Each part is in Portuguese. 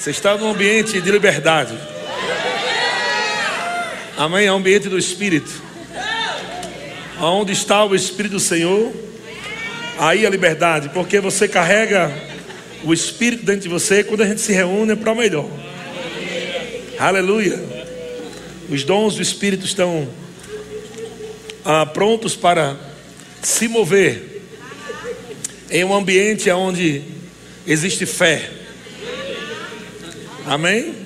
Você está num ambiente de liberdade. Amém? É um ambiente do Espírito. Onde está o Espírito do Senhor, aí a liberdade, porque você carrega o Espírito dentro de você. Quando a gente se reúne é para o melhor. Aleluia. Os dons do Espírito estão ah, prontos para se mover em um ambiente onde existe fé. Amém?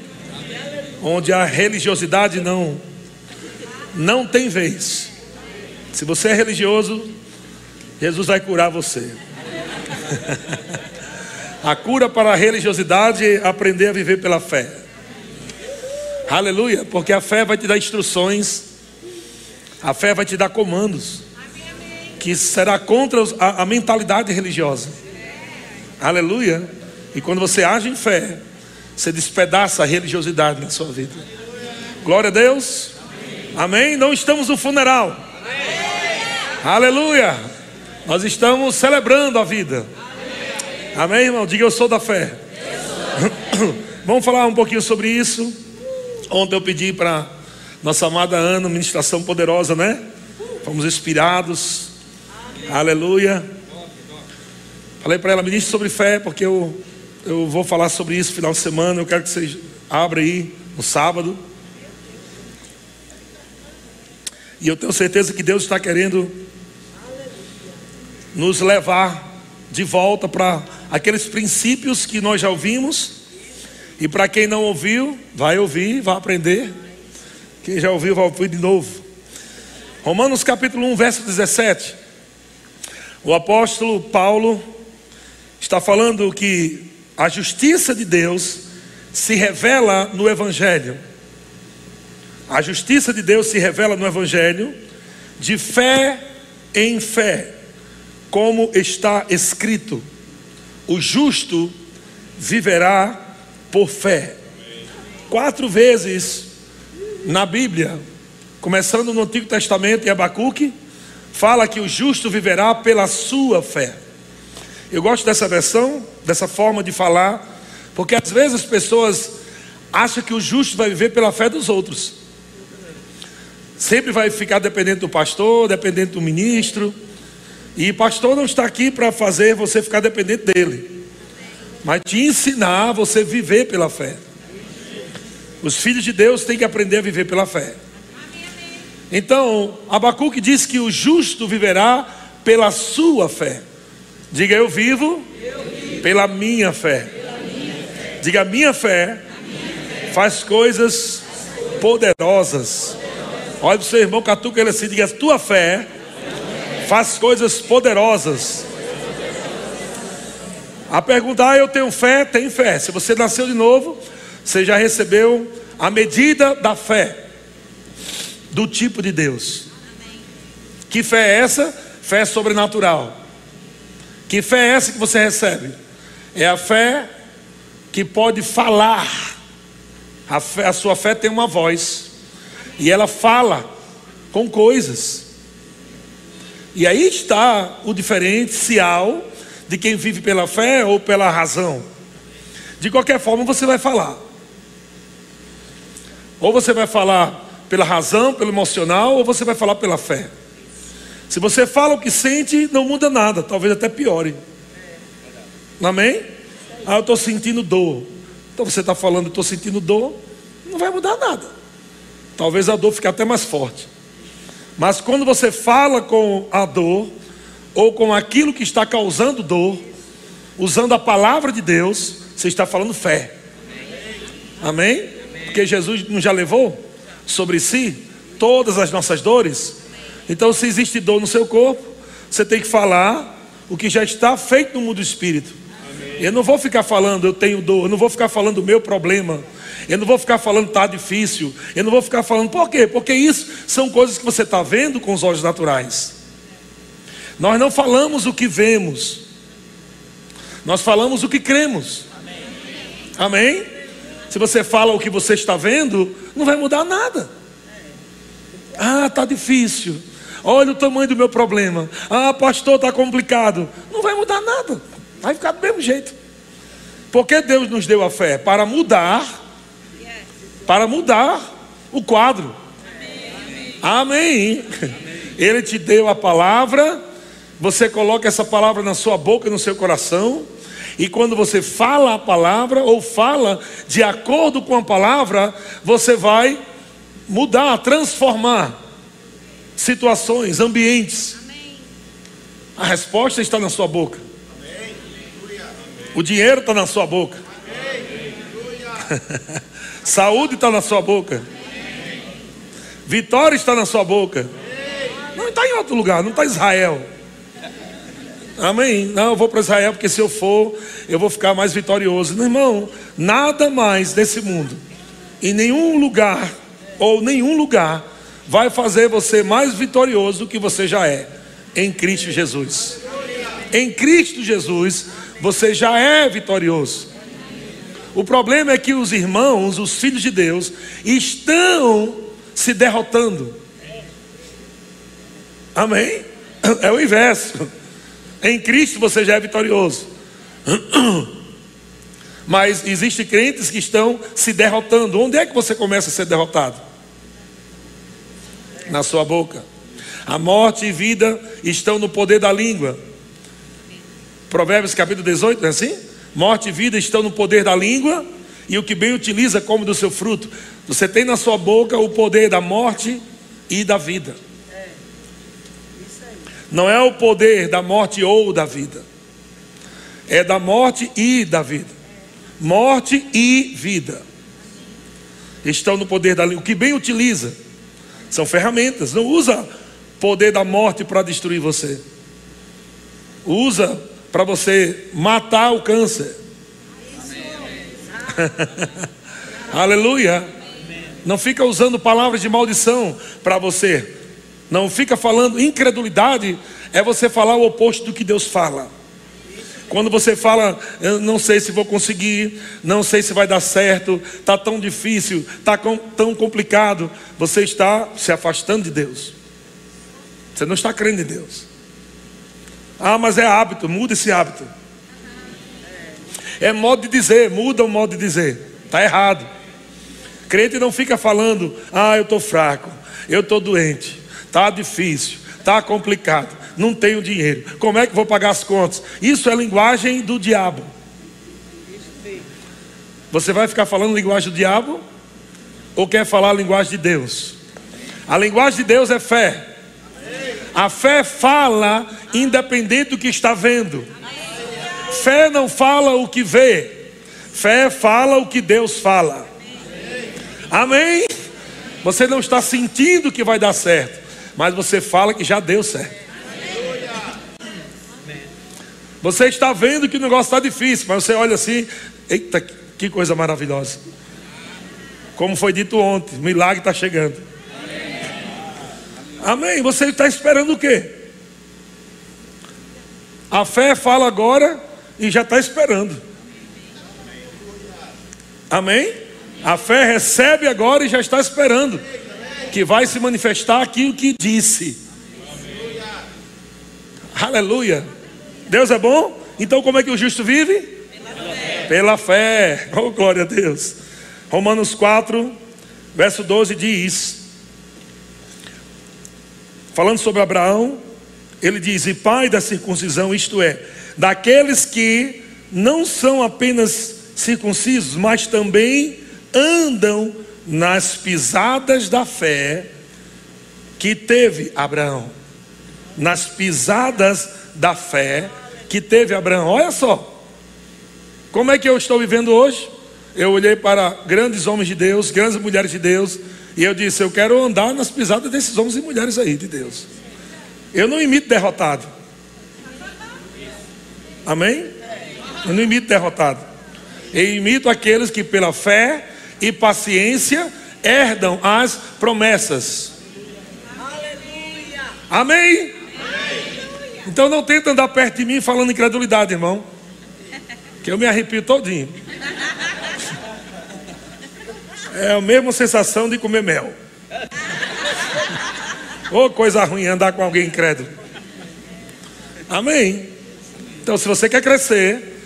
Onde a religiosidade não não tem vez. Se você é religioso, Jesus vai curar você. a cura para a religiosidade é aprender a viver pela fé. Aleluia, porque a fé vai te dar instruções, a fé vai te dar comandos, que será contra a, a mentalidade religiosa. Aleluia. E quando você age em fé, você despedaça a religiosidade na sua vida. Glória a Deus. Amém. Não estamos no funeral. Amém. Aleluia. Nós estamos celebrando a vida. Amém, Amém irmão? Diga eu sou da fé. Sou. Vamos falar um pouquinho sobre isso. Ontem eu pedi para nossa amada Ana, ministração poderosa, né? Fomos inspirados. Aleluia. Falei para ela, ministre sobre fé, porque eu, eu vou falar sobre isso final de semana. Eu quero que você abra aí no sábado. E eu tenho certeza que Deus está querendo nos levar de volta para aqueles princípios que nós já ouvimos. E para quem não ouviu, vai ouvir, vai aprender. Quem já ouviu, vai ouvir de novo. Romanos capítulo 1, verso 17. O apóstolo Paulo está falando que a justiça de Deus se revela no Evangelho. A justiça de Deus se revela no Evangelho de fé em fé, como está escrito: o justo viverá por fé. Quatro vezes na Bíblia, começando no Antigo Testamento em Abacuque, fala que o justo viverá pela sua fé. Eu gosto dessa versão, dessa forma de falar, porque às vezes as pessoas acham que o justo vai viver pela fé dos outros. Sempre vai ficar dependente do pastor, dependente do ministro. E pastor não está aqui para fazer você ficar dependente dele, mas te ensinar a você viver pela fé. Os filhos de Deus têm que aprender a viver pela fé. Então, Abacuque diz que o justo viverá pela sua fé. Diga eu vivo, eu vivo pela, minha fé. pela minha fé. Diga minha fé, minha fé faz coisas poderosas Olha para o seu irmão, catuca ele assim, diga: tua fé faz coisas poderosas. A perguntar, ah, eu tenho fé? Tem fé. Se você nasceu de novo, você já recebeu a medida da fé, do tipo de Deus. Que fé é essa? Fé sobrenatural. Que fé é essa que você recebe? É a fé que pode falar. A, fé, a sua fé tem uma voz. E ela fala com coisas. E aí está o diferencial de quem vive pela fé ou pela razão. De qualquer forma, você vai falar. Ou você vai falar pela razão, pelo emocional, ou você vai falar pela fé. Se você fala o que sente, não muda nada, talvez até piore. Amém? Ah, eu estou sentindo dor. Então você está falando, estou sentindo dor, não vai mudar nada. Talvez a dor fique até mais forte. Mas quando você fala com a dor, ou com aquilo que está causando dor, usando a palavra de Deus, você está falando fé. Amém? Porque Jesus não já levou sobre si todas as nossas dores. Então, se existe dor no seu corpo, você tem que falar o que já está feito no mundo do espírito. Amém. Eu não vou ficar falando, eu tenho dor, eu não vou ficar falando o meu problema. Eu não vou ficar falando está difícil. Eu não vou ficar falando por quê? Porque isso são coisas que você está vendo com os olhos naturais. Nós não falamos o que vemos. Nós falamos o que cremos. Amém? Amém? Se você fala o que você está vendo, não vai mudar nada. Ah, está difícil. Olha o tamanho do meu problema. Ah, pastor, está complicado. Não vai mudar nada. Vai ficar do mesmo jeito. Por que Deus nos deu a fé? Para mudar, para mudar o quadro. Amém. Ele te deu a palavra, você coloca essa palavra na sua boca no seu coração, e quando você fala a palavra ou fala de acordo com a palavra, você vai mudar, transformar situações, ambientes. A resposta está na sua boca. O dinheiro está na sua boca. Saúde está na sua boca. Vitória está na sua boca. Não está em outro lugar, não está em Israel. Amém. Não, eu vou para Israel porque se eu for, eu vou ficar mais vitorioso. Não, irmão, nada mais nesse mundo, em nenhum lugar, ou nenhum lugar, vai fazer você mais vitorioso do que você já é, em Cristo Jesus. Em Cristo Jesus, você já é vitorioso. O problema é que os irmãos, os filhos de Deus, estão se derrotando. Amém? É o inverso. Em Cristo você já é vitorioso. Mas existem crentes que estão se derrotando. Onde é que você começa a ser derrotado? Na sua boca. A morte e vida estão no poder da língua. Provérbios capítulo 18, é assim? Morte e vida estão no poder da língua, e o que bem utiliza come do seu fruto. Você tem na sua boca o poder da morte e da vida. Não é o poder da morte ou da vida. É da morte e da vida. Morte e vida. Estão no poder da língua. O que bem utiliza são ferramentas. Não usa poder da morte para destruir você. Usa para você matar o câncer. Aleluia. Não fica usando palavras de maldição para você não fica falando incredulidade, é você falar o oposto do que Deus fala. Quando você fala, não sei se vou conseguir, não sei se vai dar certo, está tão difícil, está tão complicado, você está se afastando de Deus. Você não está crendo em Deus. Ah, mas é hábito, muda esse hábito. É modo de dizer, muda o modo de dizer. Está errado. Crente não fica falando, ah, eu estou fraco, eu estou doente, Está difícil, está complicado, não tenho dinheiro. Como é que vou pagar as contas? Isso é linguagem do diabo. Você vai ficar falando linguagem do diabo? Ou quer falar a linguagem de Deus? A linguagem de Deus é fé. A fé fala independente do que está vendo. Fé não fala o que vê. Fé fala o que Deus fala. Amém? Você não está sentindo que vai dar certo mas você fala que já deu certo. Você está vendo que o negócio está difícil, mas você olha assim, eita, que coisa maravilhosa. Como foi dito ontem, o milagre está chegando. Amém. Você está esperando o quê? A fé fala agora e já está esperando. Amém? A fé recebe agora e já está esperando que vai se manifestar aquilo que disse. Aleluia. Deus é bom? Então como é que o justo vive? Pela fé. Pela fé. Oh, glória a Deus. Romanos 4, verso 12 diz: Falando sobre Abraão, ele diz: E pai da circuncisão, isto é, daqueles que não são apenas circuncisos, mas também andam nas pisadas da fé que teve Abraão. Nas pisadas da fé que teve Abraão. Olha só. Como é que eu estou vivendo hoje? Eu olhei para grandes homens de Deus, grandes mulheres de Deus, e eu disse: Eu quero andar nas pisadas desses homens e mulheres aí de Deus. Eu não imito derrotado. Amém? Eu não imito derrotado. Eu imito aqueles que pela fé e paciência herdam as promessas. Aleluia. Amém? Então não tenta andar perto de mim falando incredulidade, irmão. Que eu me arrepio todinho. É a mesma sensação de comer mel. Ô oh, coisa ruim andar com alguém incrédulo. Amém. Então, se você quer crescer,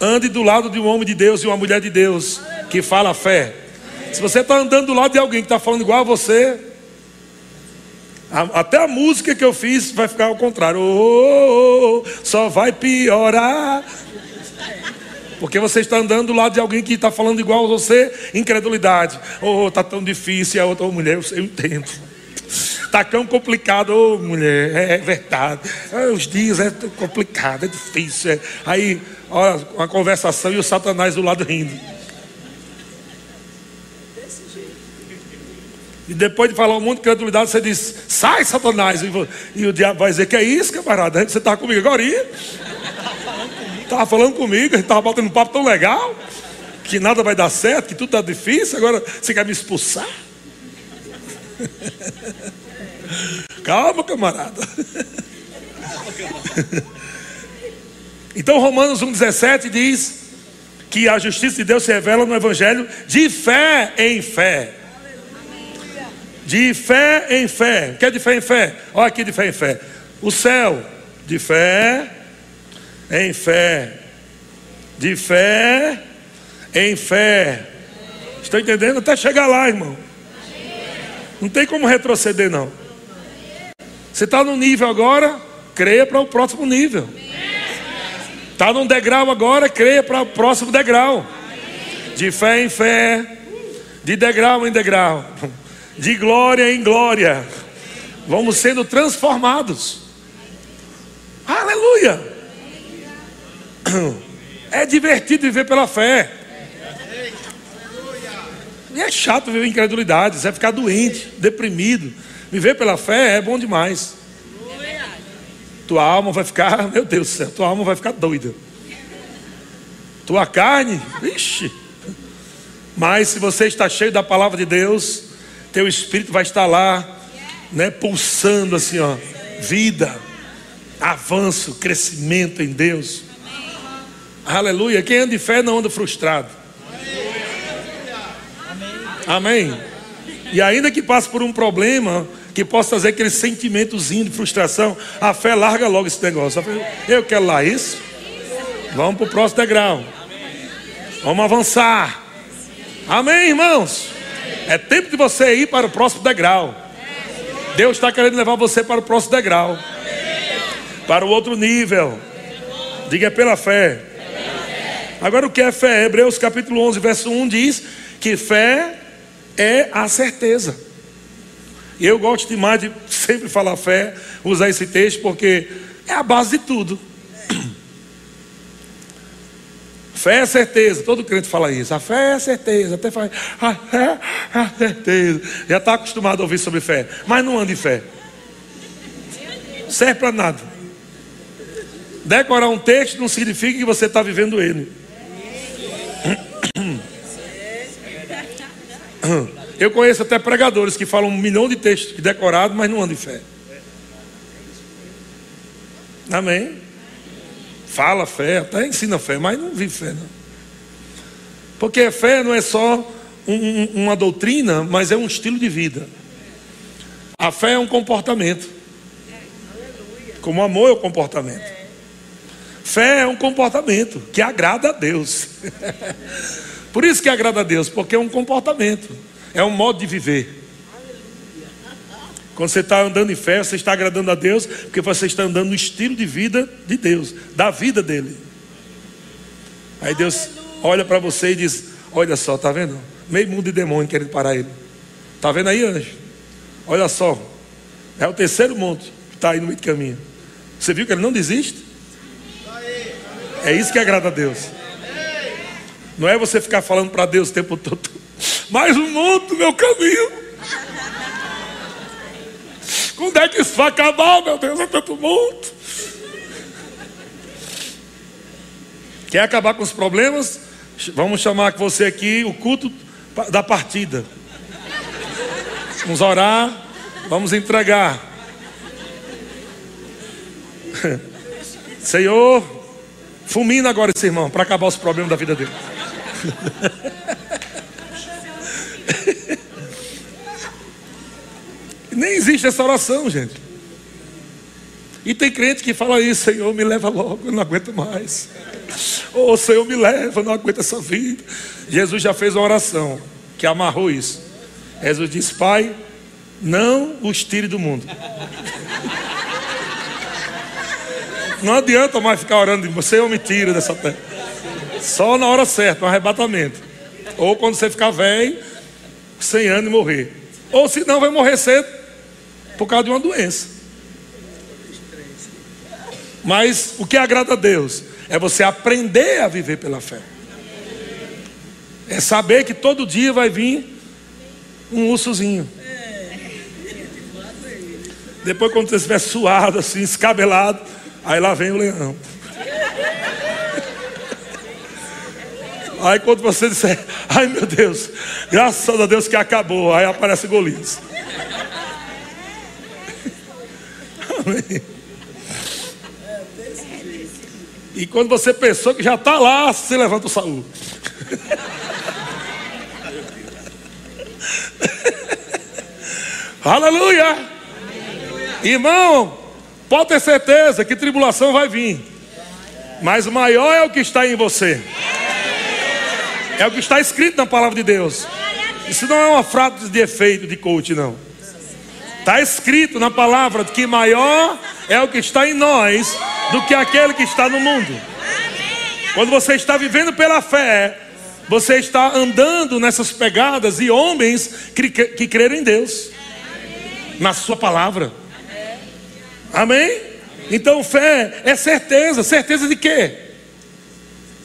ande do lado de um homem de Deus e uma mulher de Deus que fala a fé. Se você está andando do lado de alguém que está falando igual a você, até a música que eu fiz vai ficar ao contrário. Oh, oh, oh, só vai piorar. Porque você está andando do lado de alguém que está falando igual a você, incredulidade. Oh, está tão difícil. A outra oh, mulher, eu entendo. Está tão complicado, oh, mulher, é, é verdade. É, os dias é complicado, é difícil. É. Aí, olha, uma conversação e o Satanás do lado rindo. E depois de falar um monte de credulidade, você diz: sai, Satanás. E o diabo vai dizer: que é isso, camarada? Você estava comigo agora? Estava falando comigo, estava batendo um papo tão legal, que nada vai dar certo, que tudo está difícil, agora você quer me expulsar? Calma, camarada. Então, Romanos 1,17 diz que a justiça de Deus se revela no Evangelho de fé em fé. De fé em fé. O que é de fé em fé? Olha aqui de fé em fé. O céu, de fé em fé. De fé em fé. Estão entendendo? Até chegar lá, irmão. Não tem como retroceder, não. Você está no nível agora, creia para o próximo nível. Está num degrau agora, creia para o próximo degrau. De fé em fé, de degrau em degrau de glória em glória, vamos sendo transformados. Aleluia! É divertido viver pela fé. E é chato viver em incredulidade, você vai ficar doente, deprimido. Viver pela fé é bom demais. Tua alma vai ficar, meu Deus do céu, tua alma vai ficar doida. Tua carne, ixi. Mas se você está cheio da palavra de Deus, teu espírito vai estar lá, né, pulsando assim, ó, vida, avanço, crescimento em Deus. Aleluia. Quem anda de fé não anda frustrado. Amém. E ainda que passe por um problema que possa trazer aquele sentimentozinho de frustração, a fé larga logo esse negócio. Eu quero lá isso. Vamos para o próximo degrau. Vamos avançar. Amém, irmãos? É tempo de você ir para o próximo degrau. Deus está querendo levar você para o próximo degrau. Para o outro nível. Diga pela fé. Agora o que é fé? Hebreus capítulo 11, verso 1 diz que fé é a certeza. E eu gosto demais de sempre falar fé, usar esse texto, porque é a base de tudo. Fé é certeza, todo crente fala isso. A fé é certeza, até fala, a fé é certeza. Já está acostumado a ouvir sobre fé, mas não anda em fé. Serve para nada. Decorar um texto não significa que você está vivendo ele. Eu conheço até pregadores que falam um milhão de textos decorados, mas não andam em fé. Amém? Fala fé, até ensina fé, mas não vive fé, não. Porque fé não é só um, uma doutrina, mas é um estilo de vida. A fé é um comportamento. Como amor é o comportamento. Fé é um comportamento que agrada a Deus. Por isso que agrada a Deus, porque é um comportamento, é um modo de viver. Quando você está andando em fé, você está agradando a Deus, porque você está andando no estilo de vida de Deus, da vida dele. Aí Deus olha para você e diz: Olha só, tá vendo? Meio mundo de demônio querendo parar ele. Tá vendo aí, anjo? Olha só. É o terceiro monte que está aí no meio do caminho. Você viu que ele não desiste? É isso que agrada a Deus. Não é você ficar falando para Deus o tempo todo. Mais um monte no meu caminho. Quando é que isso vai acabar, meu Deus? É tanto mundo. Quer acabar com os problemas? Vamos chamar com você aqui o culto da partida. Vamos orar, vamos entregar. Senhor, fulmina agora esse irmão para acabar os problemas da vida dele. Nem existe essa oração, gente. E tem crente que fala isso, Senhor, me leva logo, eu não aguento mais. Ô oh, Senhor, me leva, não aguento essa vida. Jesus já fez uma oração que amarrou isso. Jesus disse: Pai, não os tire do mundo. Não adianta mais ficar orando, você eu me tira dessa terra. Só na hora certa, no arrebatamento. Ou quando você ficar velho, sem anos e morrer. Ou se não, vai morrer cedo por causa de uma doença. Mas o que agrada a Deus é você aprender a viver pela fé. É saber que todo dia vai vir um ursozinho. Depois, quando você estiver suado, assim, escabelado, aí lá vem o leão. Aí quando você disser, ai meu Deus, graças a Deus que acabou, aí aparece Golias. E quando você pensou que já está lá, você levanta o Saul. Aleluia! Irmão, pode ter certeza que tribulação vai vir. Mas maior é o que está em você. É o que está escrito na palavra de Deus. Isso não é uma frase de efeito de coach, não. Está escrito na palavra que maior é o que está em nós do que aquele que está no mundo. Quando você está vivendo pela fé, você está andando nessas pegadas e homens que, que creram em Deus, na Sua palavra. Amém? Então fé é certeza. Certeza de quê?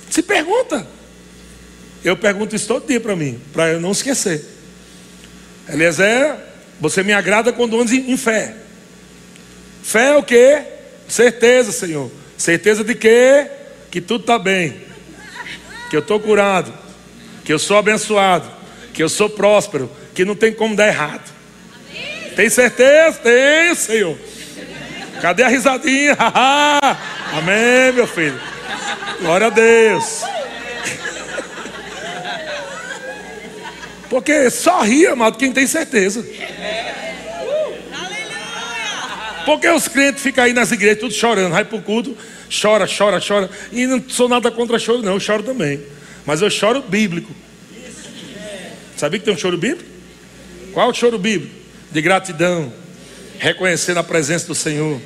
Se pergunta. Eu pergunto isso todo dia para mim, para eu não esquecer. Eliezer você me agrada quando andas em fé. Fé é o que? Certeza, Senhor. Certeza de quê? Que tudo está bem. Que eu estou curado. Que eu sou abençoado. Que eu sou próspero. Que não tem como dar errado. Tem certeza? Tenho, Senhor. Cadê a risadinha? Amém, meu filho. Glória a Deus. Porque só ri, amado, quem tem certeza. Porque os crentes ficam aí nas igrejas, tudo chorando, vai para o culto, chora, chora, chora. E não sou nada contra choro, não, eu choro também. Mas eu choro bíblico. Sabia que tem um choro bíblico? Qual o choro bíblico? De gratidão, reconhecendo a presença do Senhor.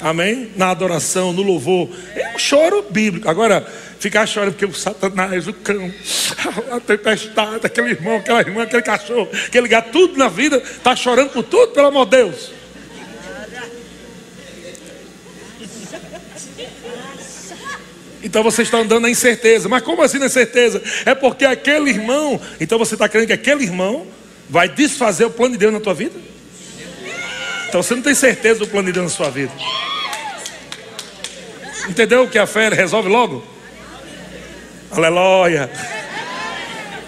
Amém? Na adoração, no louvor. É um choro bíblico. Agora, ficar chorando porque o Satanás, o cão, a tempestade, aquele irmão, aquela irmã, aquele cachorro, aquele gato, tudo na vida, está chorando por tudo, pelo amor de Deus. Então você está andando na incerteza. Mas como assim na incerteza? É porque aquele irmão, então você está crendo que aquele irmão vai desfazer o plano de Deus na tua vida? Então você não tem certeza do plano de Deus na sua vida. Entendeu que a fé resolve logo? Aleluia.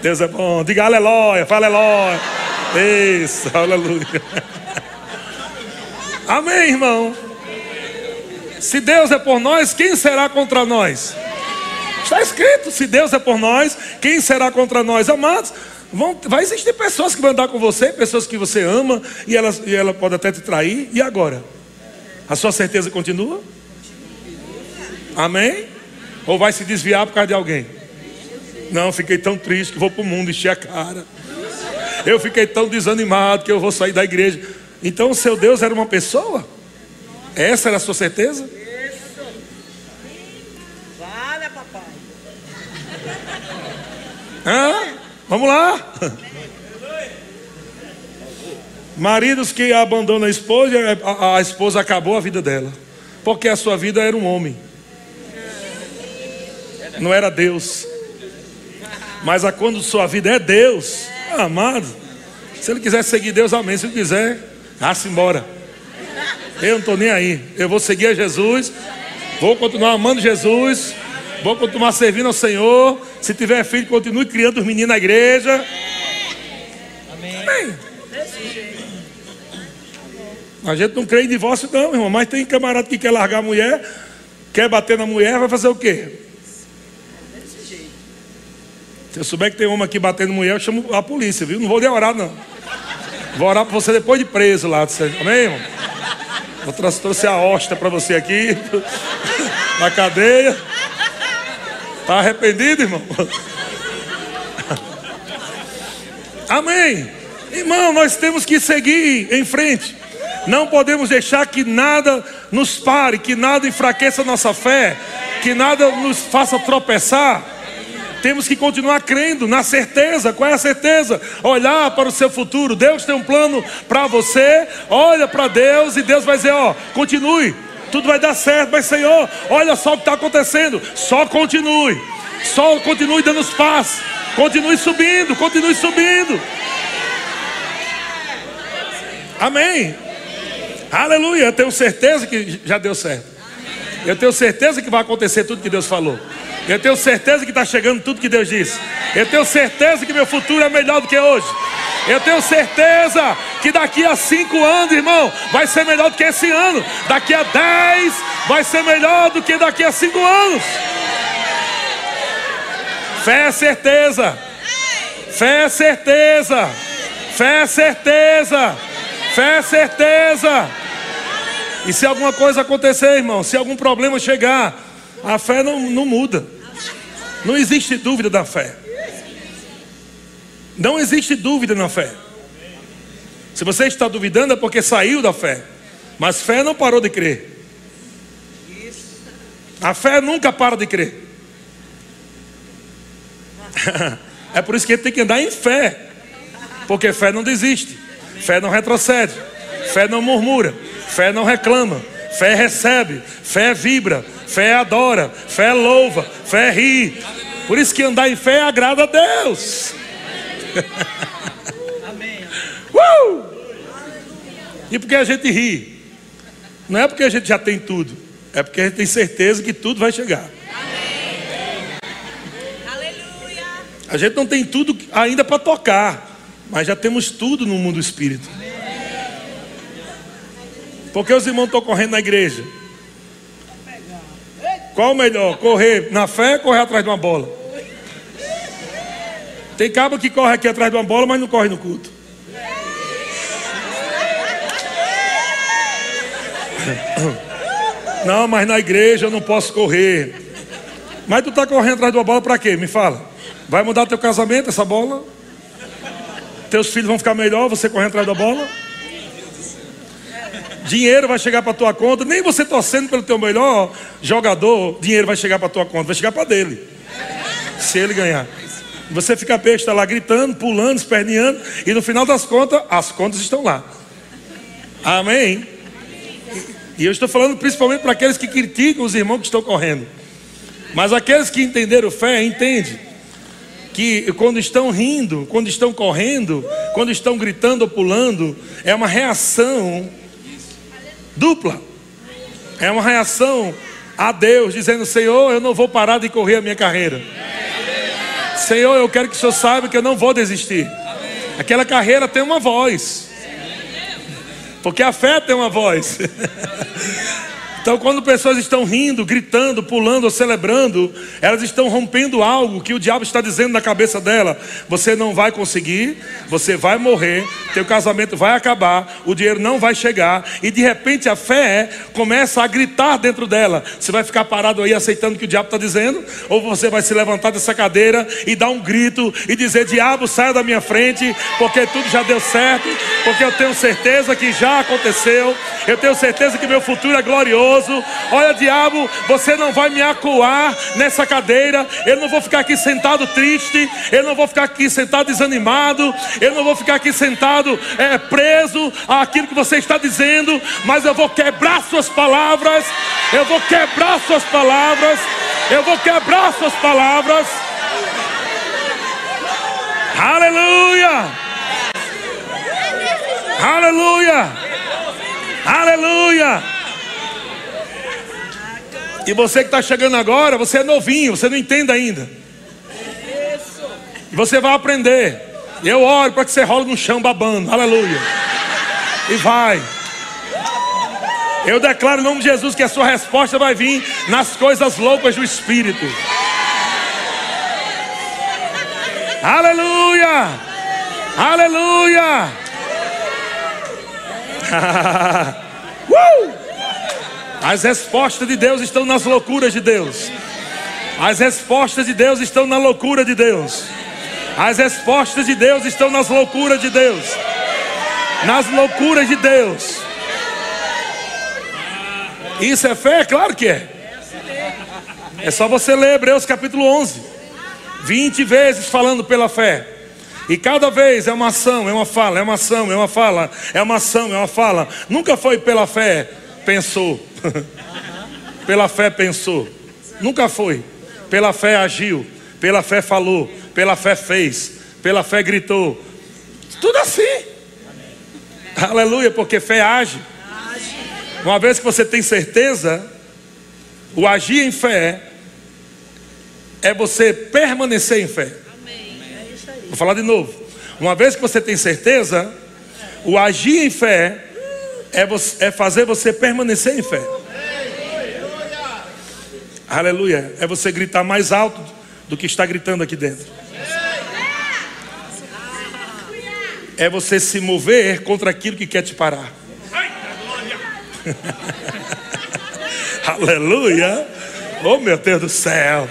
Deus é bom. Diga aleluia. Fala aleluia. Isso, aleluia. Amém, irmão. Se Deus é por nós, quem será contra nós? Está escrito: se Deus é por nós, quem será contra nós? Amados, vão, vai existir pessoas que vão andar com você, pessoas que você ama, e ela, e ela pode até te trair. E agora? A sua certeza continua? Amém? Ou vai se desviar por causa de alguém? Não, fiquei tão triste que vou para o mundo encher a cara. Eu fiquei tão desanimado que eu vou sair da igreja. Então o seu Deus era uma pessoa? Essa era a sua certeza? Isso. Vale, papai. Hã? Vamos lá. Maridos que abandonam a esposa, a, a esposa acabou a vida dela. Porque a sua vida era um homem não era Deus. Mas a quando sua vida é Deus, amado, se ele quiser seguir Deus, amém. Se ele quiser, vá-se embora. Eu não estou nem aí. Eu vou seguir a Jesus, vou continuar amando Jesus, vou continuar servindo ao Senhor. Se tiver filho, continue criando os meninos na igreja. Amém. amém. A gente não crê em divórcio, não, irmão. Mas tem camarada que quer largar a mulher, quer bater na mulher, vai fazer o quê? Se eu souber que tem homem aqui batendo mulher, eu chamo a polícia, viu? Não vou nem orar, não. Vou orar para você depois de preso lá. Amém, irmão? Eu trouxe a hosta para você aqui, na cadeia. Está arrependido, irmão? Amém. Irmão, nós temos que seguir em frente. Não podemos deixar que nada nos pare, que nada enfraqueça nossa fé, que nada nos faça tropeçar. Temos que continuar crendo na certeza. Qual é a certeza? Olhar para o seu futuro. Deus tem um plano para você. Olha para Deus e Deus vai dizer: Ó, continue. Tudo vai dar certo, mas Senhor, olha só o que está acontecendo. Só continue. Só continue dando os passos. Continue subindo, continue subindo. Amém. Aleluia. Tenho certeza que já deu certo. Eu tenho certeza que vai acontecer tudo que Deus falou. Eu tenho certeza que está chegando tudo que Deus disse. Eu tenho certeza que meu futuro é melhor do que hoje. Eu tenho certeza que daqui a cinco anos, irmão, vai ser melhor do que esse ano. Daqui a dez vai ser melhor do que daqui a cinco anos. Fé é certeza. Fé é certeza. Fé é certeza. Fé é certeza. E se alguma coisa acontecer, irmão, se algum problema chegar, a fé não, não muda. Não existe dúvida da fé. Não existe dúvida na fé. Se você está duvidando é porque saiu da fé. Mas fé não parou de crer. A fé nunca para de crer. é por isso que tem que andar em fé. Porque fé não desiste. Fé não retrocede. Fé não murmura. Fé não reclama. Fé recebe. Fé vibra. Fé adora. Fé louva. Fé ri. Por isso que andar em fé agrada a Deus. Amém. uh! E porque a gente ri? Não é porque a gente já tem tudo. É porque a gente tem certeza que tudo vai chegar. A gente não tem tudo ainda para tocar, mas já temos tudo no mundo espírito. Porque os irmãos estão correndo na igreja? Qual o melhor? Correr na fé ou correr atrás de uma bola? Tem cabo que corre aqui atrás de uma bola, mas não corre no culto. Não, mas na igreja eu não posso correr. Mas tu está correndo atrás de uma bola para quê? Me fala. Vai mudar teu casamento essa bola? Teus filhos vão ficar melhor você correndo atrás da bola? Dinheiro vai chegar para tua conta, nem você torcendo pelo teu melhor jogador, dinheiro vai chegar para tua conta, vai chegar para dele. Se ele ganhar. Você fica besta lá gritando, pulando, esperneando, e no final das contas, as contas estão lá. Amém? E eu estou falando principalmente para aqueles que criticam os irmãos que estão correndo. Mas aqueles que entenderam fé, entendem que quando estão rindo, quando estão correndo, quando estão gritando ou pulando, é uma reação dupla. É uma reação a Deus, dizendo: Senhor, eu não vou parar de correr a minha carreira. Senhor, eu quero que o Senhor saiba que eu não vou desistir. Aquela carreira tem uma voz. Porque a fé tem uma voz. Então, quando pessoas estão rindo, gritando, pulando ou celebrando, elas estão rompendo algo que o diabo está dizendo na cabeça dela: você não vai conseguir, você vai morrer, teu casamento vai acabar, o dinheiro não vai chegar, e de repente a fé começa a gritar dentro dela. Você vai ficar parado aí aceitando o que o diabo está dizendo, ou você vai se levantar dessa cadeira e dar um grito e dizer: Diabo, saia da minha frente, porque tudo já deu certo, porque eu tenho certeza que já aconteceu, eu tenho certeza que meu futuro é glorioso poderoso. Olha, diabo, você não vai me acuar nessa cadeira. Eu não vou ficar aqui sentado triste. Eu não vou ficar aqui sentado desanimado. Eu não vou ficar aqui sentado é, preso àquilo que você está dizendo. Mas eu vou quebrar suas palavras. Eu vou quebrar suas palavras. Eu vou quebrar suas palavras. Aleluia! Aleluia! Aleluia! E você que está chegando agora, você é novinho, você não entende ainda. E você vai aprender. Eu oro para que você role no chão babando. Aleluia. E vai. Eu declaro em nome de Jesus que a sua resposta vai vir nas coisas loucas do Espírito. Aleluia! Aleluia! uh! As respostas de Deus estão nas loucuras de Deus. As respostas de Deus estão na loucura de Deus. As respostas de Deus estão nas loucuras de Deus. Nas loucuras de Deus. Isso é fé? Claro que é. É só você ler Hebreus capítulo 11. 20 vezes falando pela fé. E cada vez é uma ação, é uma fala, é uma ação, é uma fala, é uma ação, é uma fala. Nunca foi pela fé, pensou. pela fé pensou. Nunca foi. Pela fé agiu, pela fé falou, pela fé fez, pela fé gritou. Tudo assim. Aleluia, porque fé age. Uma vez que você tem certeza, o agir em fé é você permanecer em fé. Vou falar de novo. Uma vez que você tem certeza, o agir em fé é, você, é fazer você permanecer em fé. Aleluia. É você gritar mais alto do que está gritando aqui dentro. É você se mover contra aquilo que quer te parar. Aleluia. Oh meu Deus do céu.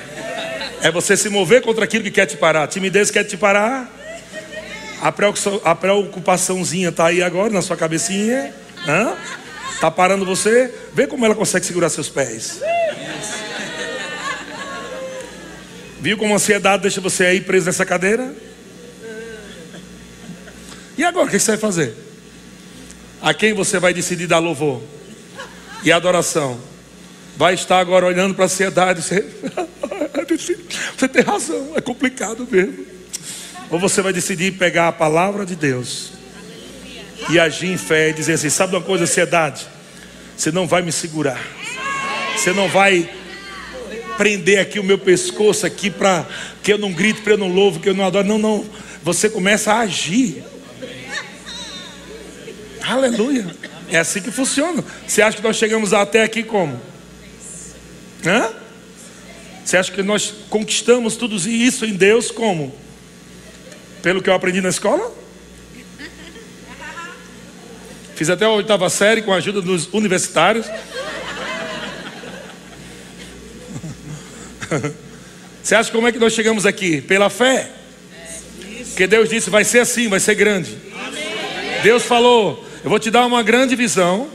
É você se mover contra aquilo que quer te parar. A timidez quer te parar. A preocupaçãozinha está aí agora na sua cabecinha. Está parando você. Vê como ela consegue segurar seus pés. Viu como a ansiedade deixa você aí preso nessa cadeira? E agora o que você vai fazer? A quem você vai decidir dar louvor e adoração? Vai estar agora olhando para a ansiedade. Você... você tem razão, é complicado mesmo. Ou você vai decidir pegar a palavra de Deus e agir em fé e dizer assim: sabe uma coisa, ansiedade? Você não vai me segurar. Você não vai prender aqui o meu pescoço aqui para que eu não grite, para eu não louvo, que eu não adoro. Não, não. Você começa a agir. Aleluia. É assim que funciona. Você acha que nós chegamos até aqui como? Hã? Você acha que nós conquistamos tudo isso em Deus como? Pelo que eu aprendi na escola? Fiz até a oitava série com a ajuda dos universitários. Você acha como é que nós chegamos aqui? Pela fé. Porque Deus disse: vai ser assim, vai ser grande. Deus falou: eu vou te dar uma grande visão,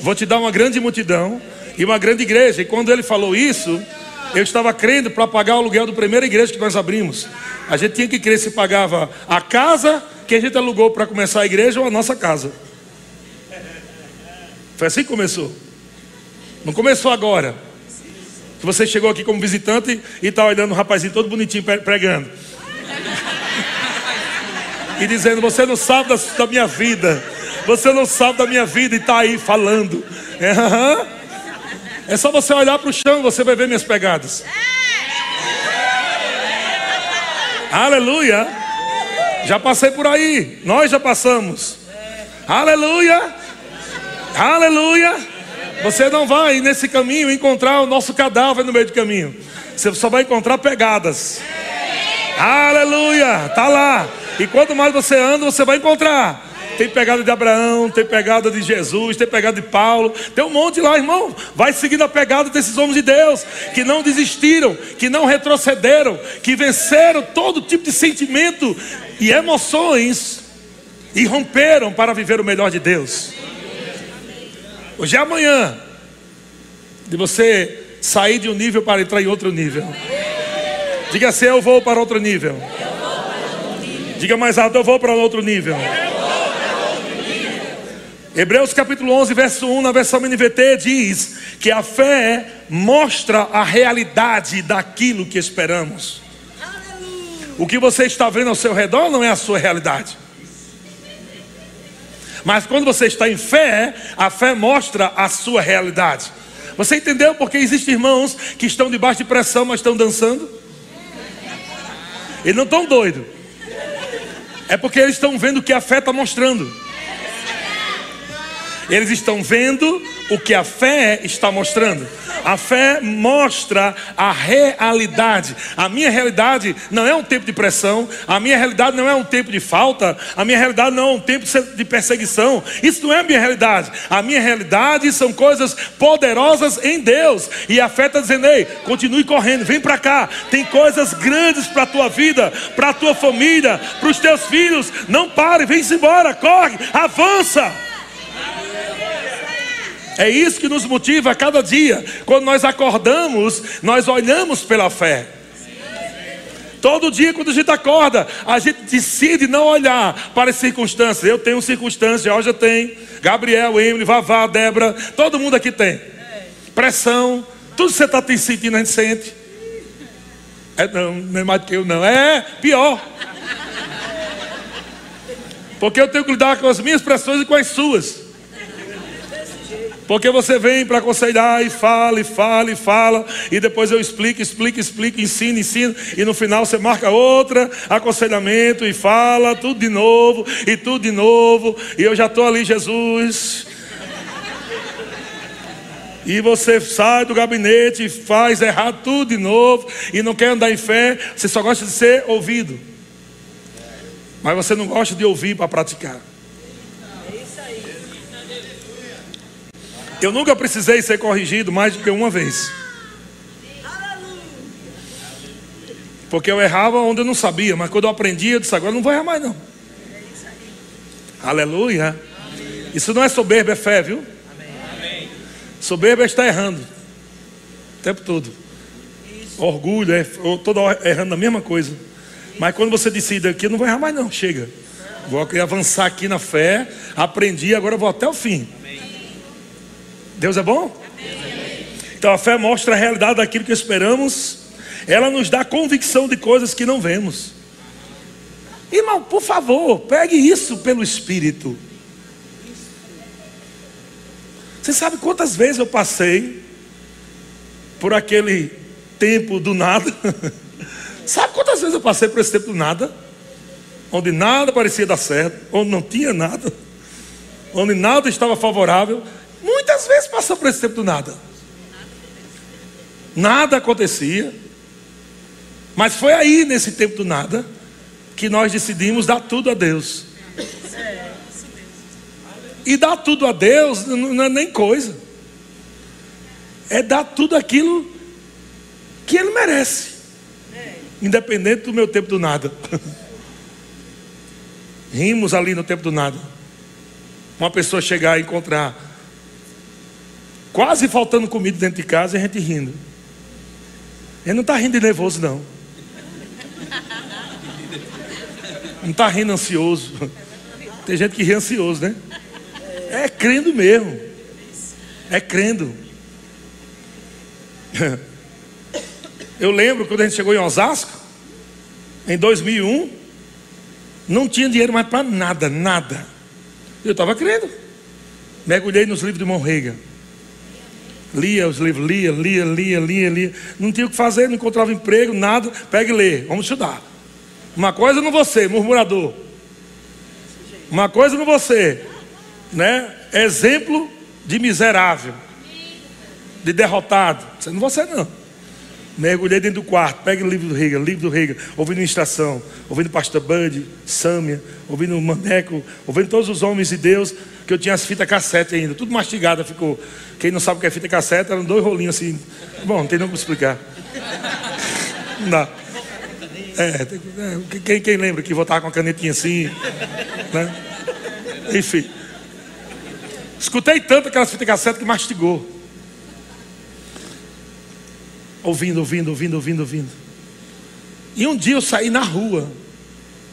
vou te dar uma grande multidão e uma grande igreja. E quando ele falou isso, eu estava crendo para pagar o aluguel da primeira igreja que nós abrimos. A gente tinha que crer se pagava a casa que a gente alugou para começar a igreja ou a nossa casa. Foi assim que começou. Não começou agora. Que você chegou aqui como visitante e está olhando um rapazinho todo bonitinho pregando. E dizendo: Você não sabe da, da minha vida. Você não sabe da minha vida e está aí falando. É, é só você olhar para o chão, você vai ver minhas pegadas. Aleluia. Já passei por aí. Nós já passamos. Aleluia. Aleluia. Você não vai nesse caminho encontrar o nosso cadáver no meio do caminho. Você só vai encontrar pegadas. Aleluia. Tá lá. E quanto mais você anda, você vai encontrar. Tem pegada de Abraão, tem pegada de Jesus, tem pegada de Paulo, tem um monte lá, irmão. Vai seguindo a pegada desses homens de Deus que não desistiram, que não retrocederam, que venceram todo tipo de sentimento e emoções e romperam para viver o melhor de Deus. Hoje é amanhã de você sair de um nível para entrar em outro nível. Diga assim: Eu vou para outro nível. Diga mais alto: Eu vou para outro nível. Hebreus capítulo 11, verso 1, na versão NVT, diz que a fé mostra a realidade daquilo que esperamos. O que você está vendo ao seu redor não é a sua realidade. Mas quando você está em fé, a fé mostra a sua realidade. Você entendeu porque existem irmãos que estão debaixo de pressão, mas estão dançando? Eles não estão doidos. É porque eles estão vendo o que a fé está mostrando. Eles estão vendo o que a fé está mostrando. A fé mostra a realidade. A minha realidade não é um tempo de pressão, a minha realidade não é um tempo de falta, a minha realidade não é um tempo de perseguição. Isso não é a minha realidade. A minha realidade são coisas poderosas em Deus. E a fé está dizendo: ei, continue correndo, vem para cá. Tem coisas grandes para a tua vida, para a tua família, para os teus filhos. Não pare, vem embora, corre, avança. É isso que nos motiva a cada dia. Quando nós acordamos, nós olhamos pela fé. Todo dia, quando a gente acorda, a gente decide não olhar para as circunstâncias. Eu tenho circunstâncias, hoje eu tenho. Gabriel, Emily, Vavá, Débora, todo mundo aqui tem. Pressão, tudo que você está sentindo, a gente sente. É, não, não é mais do que eu, não. É pior. Porque eu tenho que lidar com as minhas pressões e com as suas. Porque você vem para aconselhar e fala, e fala, e fala, e depois eu explico, explico, explico, ensino, ensino, e no final você marca outra aconselhamento e fala tudo de novo, e tudo de novo, e eu já estou ali, Jesus. E você sai do gabinete e faz errado tudo de novo, e não quer andar em fé, você só gosta de ser ouvido, mas você não gosta de ouvir para praticar. Eu nunca precisei ser corrigido mais do que uma vez. Porque eu errava onde eu não sabia, mas quando eu aprendi, eu disse: agora não vou errar mais, não. Aleluia. Isso não é soberba, é fé, viu? Soberba é estar errando o tempo todo. Orgulho, é toda hora errando a mesma coisa. Mas quando você decide aqui, eu não vou errar mais, não. Chega. Vou avançar aqui na fé. Aprendi, agora vou até o fim. Deus é bom? Então a fé mostra a realidade daquilo que esperamos, ela nos dá convicção de coisas que não vemos. Irmão, por favor, pegue isso pelo Espírito. Você sabe quantas vezes eu passei por aquele tempo do nada? sabe quantas vezes eu passei por esse tempo do nada? Onde nada parecia dar certo, onde não tinha nada, onde nada estava favorável, Muitas vezes passou por esse tempo do nada. Nada acontecia. Mas foi aí, nesse tempo do nada, que nós decidimos dar tudo a Deus. E dar tudo a Deus não é nem coisa. É dar tudo aquilo que Ele merece. Independente do meu tempo do nada. Rimos ali no tempo do nada. Uma pessoa chegar e encontrar quase faltando comida dentro de casa e a gente rindo. Ele não está rindo de nervoso, não. Não está rindo ansioso. Tem gente que ri ansioso, né? É crendo mesmo. É crendo. Eu lembro quando a gente chegou em Osasco, em 2001, não tinha dinheiro mais para nada, nada. Eu estava crendo. Mergulhei nos livros de Monrega. Lia os livros, lia, lia, lia, lia, lia. Não tinha o que fazer, não encontrava emprego, nada. Pega e lê, vamos estudar. Uma coisa no você, murmurador. Uma coisa no você, né? Exemplo de miserável, de derrotado. Você não você não. Mergulhei dentro do quarto, pega o livro do Rega, livro do Rega, ouvindo ministração, ouvindo Pastor Bud, Sâmia, ouvindo Maneco, ouvindo todos os homens de Deus, que eu tinha as fitas cassete ainda, tudo mastigada ficou. Quem não sabe o que é fita cassete, eram dois rolinhos assim. Bom, não tem nem como explicar. Não dá. É, é, quem, quem lembra que voltava com a canetinha assim, né? Enfim. Escutei tanto aquelas fitas cassete que mastigou. Ouvindo, ouvindo, ouvindo, ouvindo, ouvindo. E um dia eu saí na rua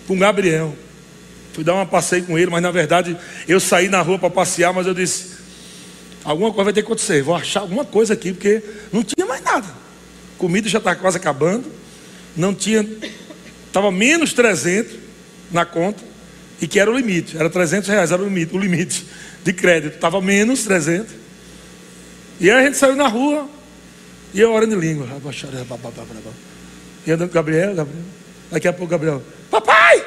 com o Gabriel. Fui dar uma passeio com ele, mas na verdade eu saí na rua para passear, mas eu disse: alguma coisa vai ter que acontecer, vou achar alguma coisa aqui, porque não tinha mais nada. Comida já está quase acabando, não tinha, estava menos 300 na conta, e que era o limite, era 300 reais, era o limite, o limite de crédito, estava menos 300. E aí a gente saiu na rua, e eu orando em língua. E andando com Gabriel, Gabriel. Daqui a pouco, Gabriel, papai!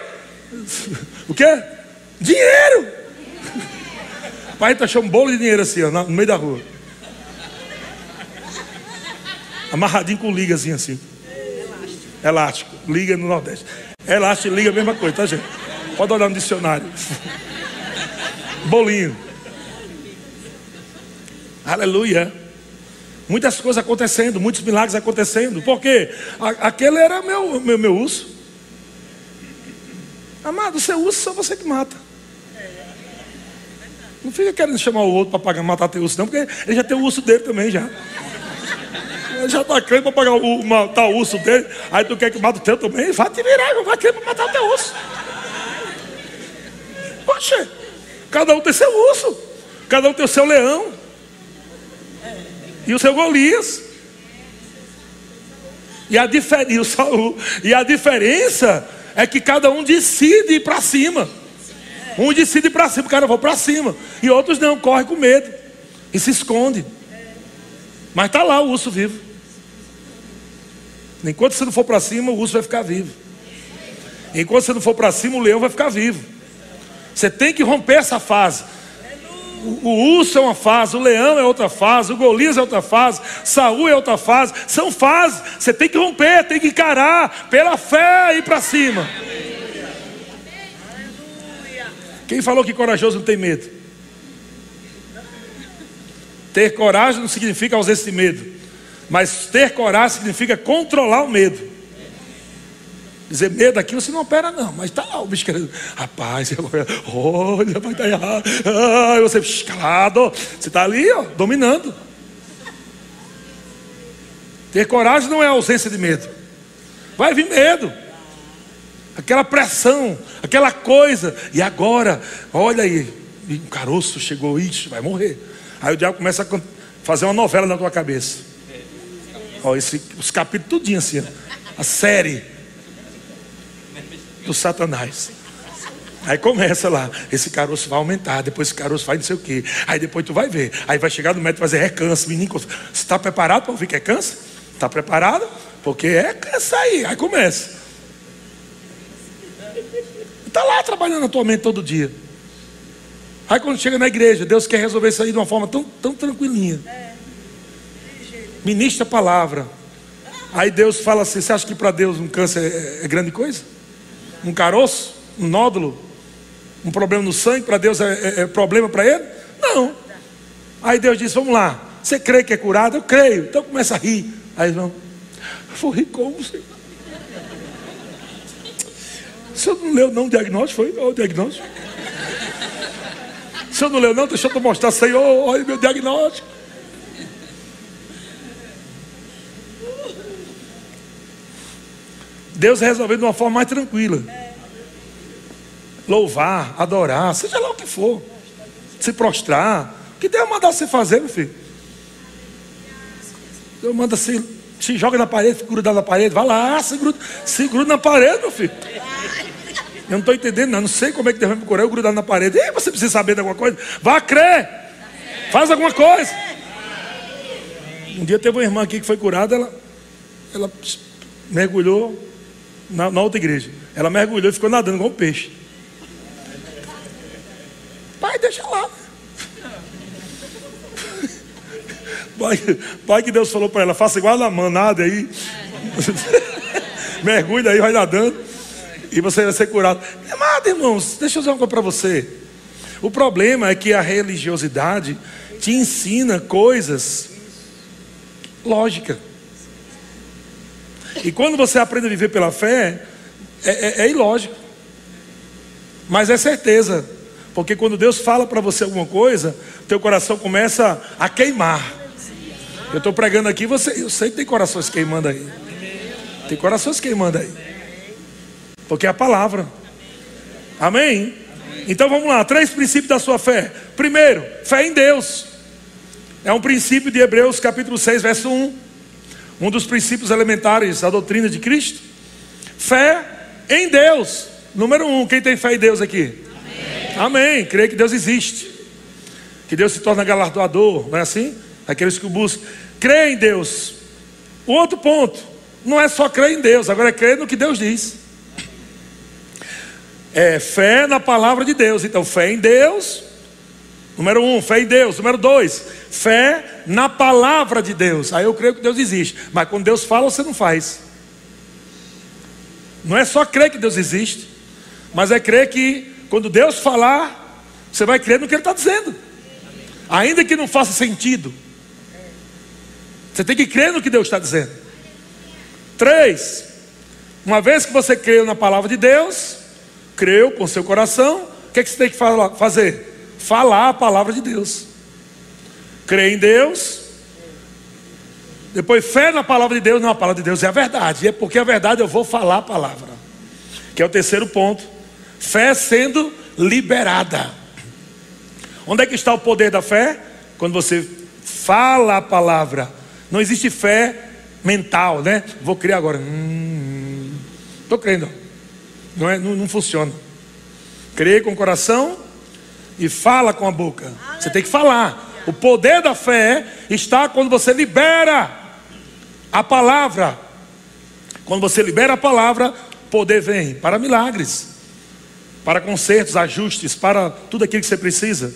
O quê? Dinheiro! O pai achou um bolo de dinheiro assim, ó, no meio da rua. Amarradinho com ligazinho assim. Elástico. Liga no Nordeste. Elástico e liga a mesma coisa, tá, gente? Pode olhar no dicionário. Bolinho. Aleluia. Muitas coisas acontecendo, muitos milagres acontecendo. Por quê? Aquele era meu, meu, meu urso. Amado, seu urso só você que mata. Não fica querendo chamar o outro para matar teu urso, não, porque ele já tem o urso dele também já. Ele já está crendo para pagar o, matar o urso dele. Aí tu quer que mate o teu também? Vai te virar, vai querer para matar teu urso. Poxa, cada um tem seu urso, cada um tem o seu leão e o seu Golias. E a, e, o Saul. e a diferença é que cada um decide ir para cima. Um decide ir para cima, o cara vai para cima. E outros não, corre com medo. E se esconde. Mas está lá o urso vivo. Enquanto você não for para cima, o urso vai ficar vivo. Enquanto você não for para cima, o leão vai ficar vivo. Você tem que romper essa fase. O, urso é uma fase, o leão é outra fase, o Golias é outra fase, Saul é outra fase. São fases. Você tem que romper, tem que encarar pela fé e ir para cima. Quem falou que corajoso não tem medo? Ter coragem não significa ausência de medo, mas ter coragem significa controlar o medo. Dizer medo aqui você não opera, não, mas está lá o bicho querendo, rapaz, olha, vai estar errado. Ah, você calado, você está ali, ó, dominando. Ter coragem não é ausência de medo. Vai vir medo. Aquela pressão, aquela coisa. E agora, olha aí, um caroço chegou, ixi, vai morrer. Aí o diabo começa a fazer uma novela na tua cabeça. Ó, esse, os capítulos tudinho assim, a série do Satanás. Aí começa lá, esse caroço vai aumentar, depois esse caroço vai não sei o quê. Aí depois tu vai ver. Aí vai chegar no médico fazer recanso. Menino, você está preparado para ouvir que é câncer? Está preparado? Porque é câncer aí. Aí começa. Está lá trabalhando atualmente todo dia. Aí quando chega na igreja, Deus quer resolver isso aí de uma forma tão, tão tranquilinha. Ministra a palavra. Aí Deus fala assim: você acha que para Deus um câncer é, é grande coisa? Um caroço, um nódulo, um problema no sangue, para Deus é, é, é problema para ele? Não. Aí Deus disse: Vamos lá, você crê que é curado? Eu creio. Então começa a rir. Aí vão, vou rir como, Senhor? O senhor não leu não o diagnóstico? Foi? Olha o diagnóstico. O senhor não leu não? Deixa eu te mostrar, Senhor, olha meu diagnóstico. Deus resolveu de uma forma mais tranquila. Louvar, adorar, seja lá o que for. Se prostrar. O que Deus mandar você fazer, meu filho? Deus manda se, se joga na parede, fica grudado na parede. Vai lá, se gruda, se gruda na parede, meu filho. Eu não estou entendendo, não. não sei como é que Deus vai me curar, eu grudado na parede. E você precisa saber de alguma coisa? Vá crer. Faz alguma coisa. Um dia teve uma irmã aqui que foi curada, ela, ela mergulhou na, na outra igreja. Ela mergulhou e ficou nadando igual um peixe. Pai, deixa lá. Pai, pai que Deus falou para ela, faça igual a manada aí. Mergulha aí, vai nadando. E você vai ser curado. Amado, irmãos, deixa eu dizer uma coisa para você. O problema é que a religiosidade te ensina coisas lógicas. E quando você aprende a viver pela fé, é, é, é ilógico. Mas é certeza. Porque quando Deus fala para você alguma coisa, teu coração começa a queimar. Eu estou pregando aqui, você, eu sei que tem corações queimando aí. Tem corações queimando aí. Porque é a palavra. Amém? Então vamos lá, três princípios da sua fé. Primeiro, fé em Deus. É um princípio de Hebreus capítulo 6, verso 1 um dos princípios elementares da doutrina de Cristo. Fé em Deus. Número um, quem tem fé em Deus aqui? Amém. Amém. Crê que Deus existe. Que Deus se torna galardoador, não é assim? Aqueles que o buscam. Crê em Deus. O outro ponto, não é só crer em Deus, agora é crer no que Deus diz. É fé na palavra de Deus. Então, fé em Deus Número um, fé em Deus. Número dois, fé na palavra de Deus. Aí eu creio que Deus existe. Mas quando Deus fala, você não faz. Não é só crer que Deus existe, mas é crer que quando Deus falar, você vai crer no que Ele está dizendo. Ainda que não faça sentido. Você tem que crer no que Deus está dizendo. Três, uma vez que você creu na palavra de Deus, creu com seu coração, o que, é que você tem que fazer? Falar a palavra de Deus. Crer em Deus. Depois fé na palavra de Deus, não, a palavra de Deus é a verdade. E é porque a verdade eu vou falar a palavra. Que é o terceiro ponto. Fé sendo liberada. Onde é que está o poder da fé? Quando você fala a palavra. Não existe fé mental, né? Vou criar agora. Estou hum, crendo. Não, é, não, não funciona. Crer com o coração e fala com a boca. Você tem que falar. O poder da fé está quando você libera a palavra. Quando você libera a palavra, poder vem para milagres, para consertos, ajustes, para tudo aquilo que você precisa.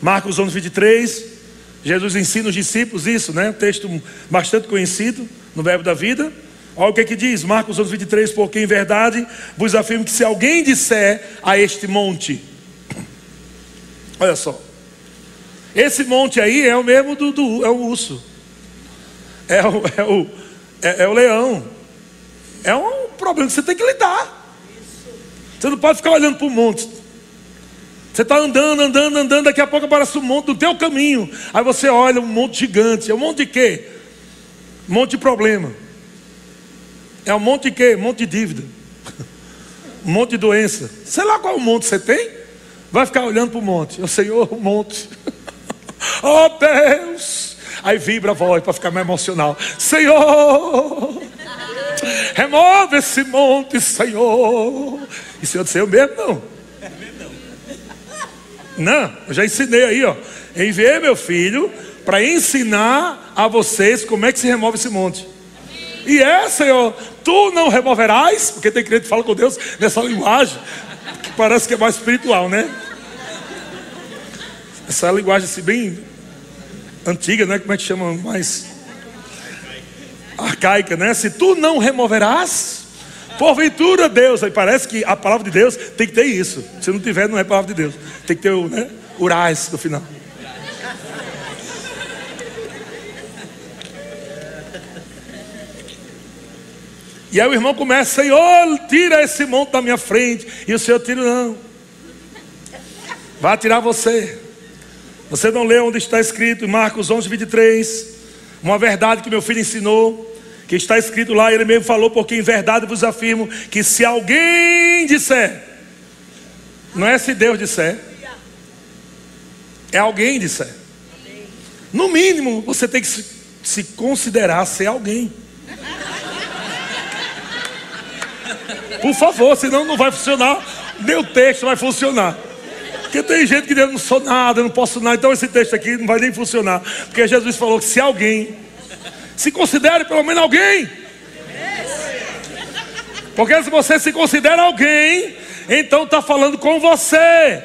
Marcos 11, 23, Jesus ensina os discípulos isso, né? Um texto bastante conhecido no Verbo da Vida. Olha o que, é que diz, Marcos 11, 23, porque em verdade vos afirmo que se alguém disser a este monte, Olha só. Esse monte aí é o mesmo do, do é o urso. É o, é, o, é, é o leão. É um problema que você tem que lidar. Você não pode ficar olhando para o monte. Você está andando, andando, andando, daqui a pouco aparece um monte no teu caminho. Aí você olha um monte gigante. É um monte de quê? Um monte de problema. É um monte de quê? Um monte de dívida. Um monte de doença. Sei lá qual monte você tem. Vai ficar olhando para o monte. O Senhor, o monte. oh Deus! Aí vibra a voz para ficar mais emocional. Senhor! Remove esse monte, Senhor. E Senhor disse, eu mesmo não. Não, eu já ensinei aí, ó. Enviei meu filho para ensinar a vocês como é que se remove esse monte. E é, Senhor, tu não removerás, porque tem crente que fala com Deus nessa linguagem parece que é mais espiritual, né? Essa linguagem assim, bem antiga, né? Como é que chama? Mais arcaica, né? Se tu não removerás, porventura Deus, aí parece que a palavra de Deus tem que ter isso. Se não tiver, não é palavra de Deus. Tem que ter o, né? Urais no final. E aí o irmão começa, Senhor, tira esse monte da minha frente. E o Senhor tira, não. Vai tirar você. Você não lê onde está escrito em Marcos 11, 23. Uma verdade que meu filho ensinou. Que está escrito lá, ele mesmo falou, porque em verdade vos afirmo que se alguém disser, não é se Deus disser, é alguém disser. No mínimo, você tem que se, se considerar ser alguém. Por favor, senão não vai funcionar. Meu texto vai funcionar. Porque tem gente que diz, eu não sou nada, eu não posso nada. Então esse texto aqui não vai nem funcionar. Porque Jesus falou que se alguém se considere pelo menos alguém. Porque se você se considera alguém, então está falando com você.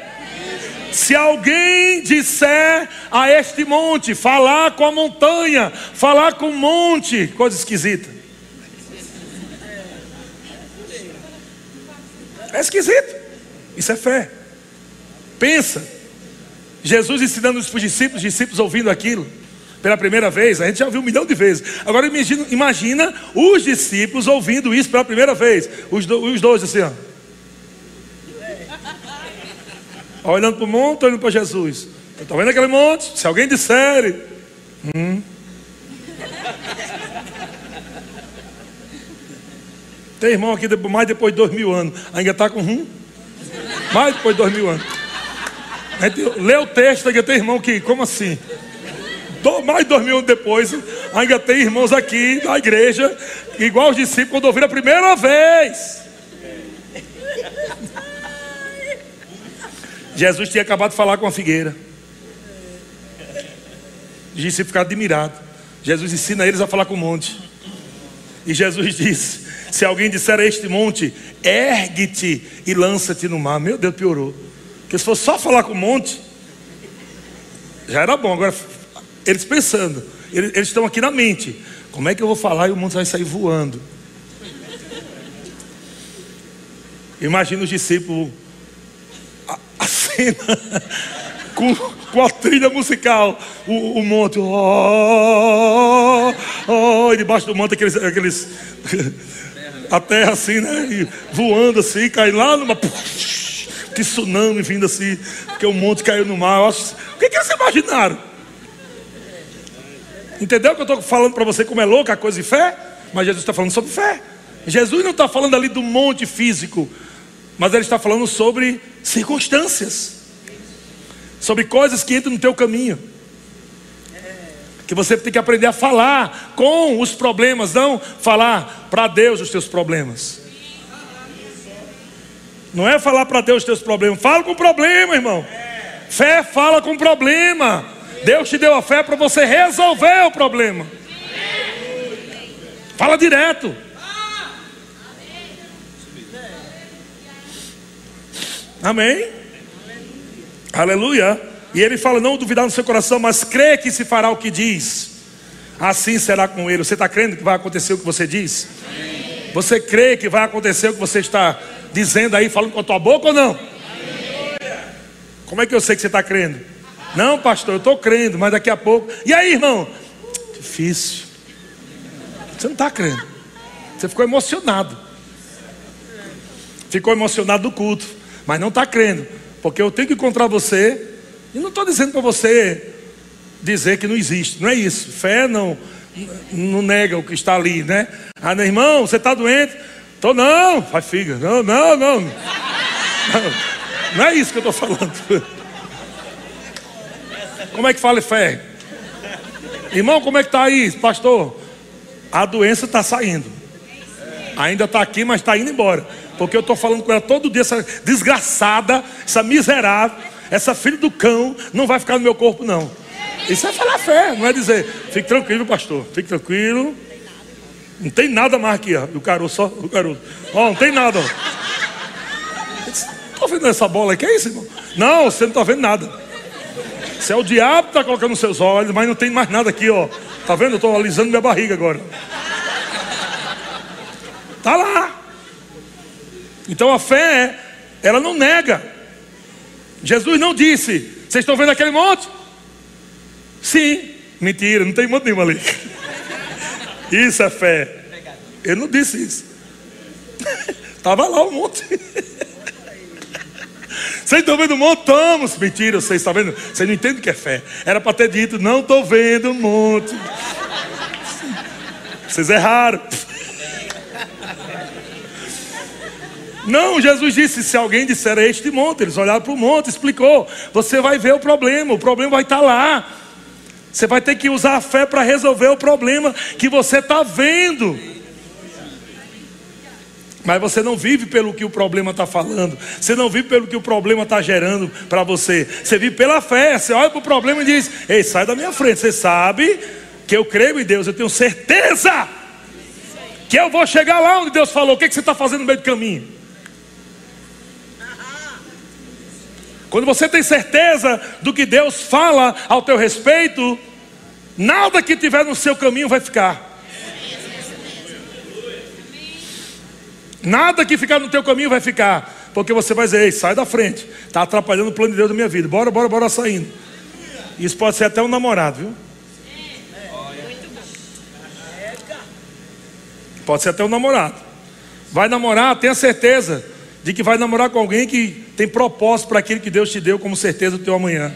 Se alguém disser a este monte, falar com a montanha, falar com o monte, coisa esquisita. É esquisito. Isso é fé. Pensa. Jesus ensinando os discípulos, os discípulos ouvindo aquilo pela primeira vez. A gente já ouviu um milhão de vezes. Agora imagina, imagina os discípulos ouvindo isso pela primeira vez. Os, do, os dois assim, ó. Olhando para o monte, olhando para Jesus. Estou vendo aquele monte? Se alguém disser, hum, Tem irmão aqui mais depois de dois mil anos. Ainda está com rum? Mais depois de dois mil anos. A gente lê o texto, ainda tem irmão que, como assim? mais de dois mil anos depois, ainda tem irmãos aqui na igreja, igual os discípulos, quando ouviram a primeira vez. Jesus tinha acabado de falar com a figueira. Os discípulos ficaram admirados. Jesus ensina eles a falar com o monte. E Jesus disse: se alguém disser a este monte, ergue-te e lança-te no mar. Meu Deus, piorou. Porque se fosse só falar com o monte, Já era bom, agora eles pensando, eles, eles estão aqui na mente. Como é que eu vou falar e o mundo vai sair voando? Imagina os discípulos, a, a cena, com, com a trilha musical, o, o monte, oh, oh, e debaixo do monte aqueles, aqueles a terra assim, né? E voando assim, cai lá numa. Que tsunami vindo assim, porque o monte caiu no mar. Acho, o que, que eles imaginaram? Entendeu que eu estou falando para você como é louca a coisa de fé? Mas Jesus está falando sobre fé. Jesus não está falando ali do monte físico, mas ele está falando sobre circunstâncias, sobre coisas que entram no teu caminho que você tem que aprender a falar com os problemas, não falar para Deus os teus problemas. Não é falar para Deus os teus problemas, fala com o problema, irmão. Fé fala com o problema. Deus te deu a fé para você resolver o problema. Fala direto. Amém? Aleluia. E ele fala: não duvidar no seu coração, mas crê que se fará o que diz. Assim será com ele. Você está crendo que vai acontecer o que você diz? Você crê que vai acontecer o que você está dizendo aí, falando com a tua boca ou não? Como é que eu sei que você está crendo? Não, pastor, eu estou crendo, mas daqui a pouco. E aí, irmão? Difícil. Você não está crendo. Você ficou emocionado. Ficou emocionado do culto, mas não está crendo. Porque eu tenho que encontrar você e não estou dizendo para você dizer que não existe, não é isso. Fé não, não nega o que está ali, né? Ah, meu irmão, você está doente? Estou não, faz figa. Não, não, não, não. Não é isso que eu estou falando. Como é que fala fé? Irmão, como é que está aí, pastor? A doença está saindo. Ainda está aqui, mas está indo embora. Porque eu estou falando com ela todo dia, essa desgraçada, essa miserável essa filha do cão não vai ficar no meu corpo, não. Isso é falar fé, não é dizer, fique tranquilo, pastor, fique tranquilo. Não tem nada mais aqui, ó. O só o garoto. Ó, não tem nada, ó. Estou vendo essa bola aqui, é isso, irmão? Não, você não está vendo nada. Isso é o diabo que está colocando nos seus olhos, mas não tem mais nada aqui, ó. Tá vendo? Eu estou alisando minha barriga agora. Tá lá. Então a fé, ela não nega. Jesus não disse: Vocês estão vendo aquele monte? Sim. Mentira, não tem monte nenhum ali. Isso é fé. Ele não disse isso. Estava lá o monte. Vocês estão vendo o monte? Estamos. Mentira, vocês estão vendo? Vocês não entendem o que é fé. Era para ter dito: Não estou vendo o monte. Vocês erraram. Não, Jesus disse: se alguém disser a este monte, eles olharam para o monte, explicou. Você vai ver o problema, o problema vai estar lá. Você vai ter que usar a fé para resolver o problema que você está vendo. Mas você não vive pelo que o problema está falando. Você não vive pelo que o problema está gerando para você. Você vive pela fé. Você olha para o problema e diz: Ei, sai da minha frente. Você sabe que eu creio em Deus. Eu tenho certeza que eu vou chegar lá onde Deus falou. O que, que você está fazendo no meio do caminho? Quando você tem certeza do que Deus fala ao teu respeito, nada que tiver no seu caminho vai ficar. Nada que ficar no teu caminho vai ficar. Porque você vai dizer, ei, sai da frente. Está atrapalhando o plano de Deus da minha vida. Bora, bora, bora saindo. Isso pode ser até um namorado, viu? Pode ser até um namorado. Vai namorar, tenha certeza de que vai namorar com alguém que tem propósito para aquilo que Deus te deu como certeza do teu amanhã.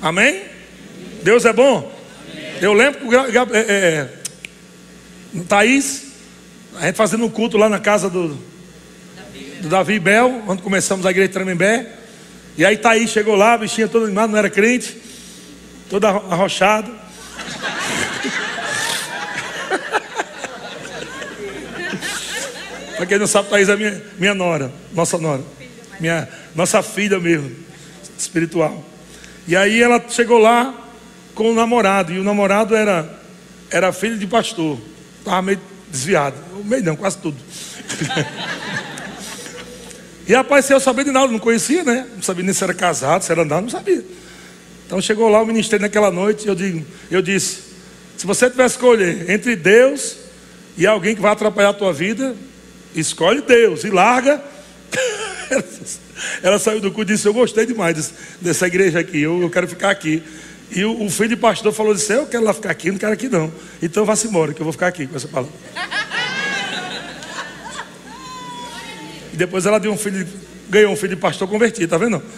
Amém? Deus é bom? Eu lembro que o é, é, Thaís, a gente fazendo um culto lá na casa do, do Davi Bel, quando começamos a igreja de Tremembé. E aí Thaís chegou lá, a bichinha toda animada, não era crente, toda arrochada. Para quem não sabe, Thaís é minha, minha nora, nossa nora, minha, nossa filha mesmo, espiritual. E aí ela chegou lá com o namorado, e o namorado era, era filho de pastor, estava meio desviado, meio não, quase tudo. E rapaz, eu saber de nada, não conhecia, né? Não sabia nem se era casado, se era nada, não sabia. Então chegou lá o ministério naquela noite, eu, digo, eu disse: se você tivesse escolher entre Deus e alguém que vai atrapalhar a tua vida, escolhe Deus e larga. Ela saiu do culto e disse: Eu gostei demais dessa igreja aqui, eu, quero ficar aqui. E o, filho de pastor falou assim: Eu quero lá ficar aqui, não quero aqui não. Então vá-se embora, que eu vou ficar aqui com essa palavra. E depois ela deu um filho, ganhou um filho de pastor convertido, tá vendo?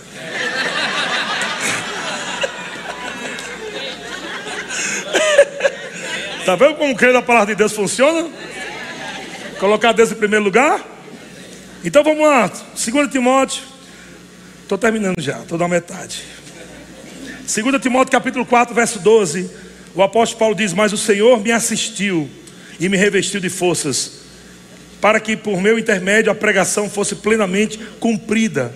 Tá vendo como crer na palavra de Deus funciona? Colocar Deus em primeiro lugar? Então vamos lá, 2 Timóteo. Estou terminando já, estou na metade. 2 Timóteo capítulo 4, verso 12. O apóstolo Paulo diz: Mas o Senhor me assistiu e me revestiu de forças, para que por meu intermédio a pregação fosse plenamente cumprida,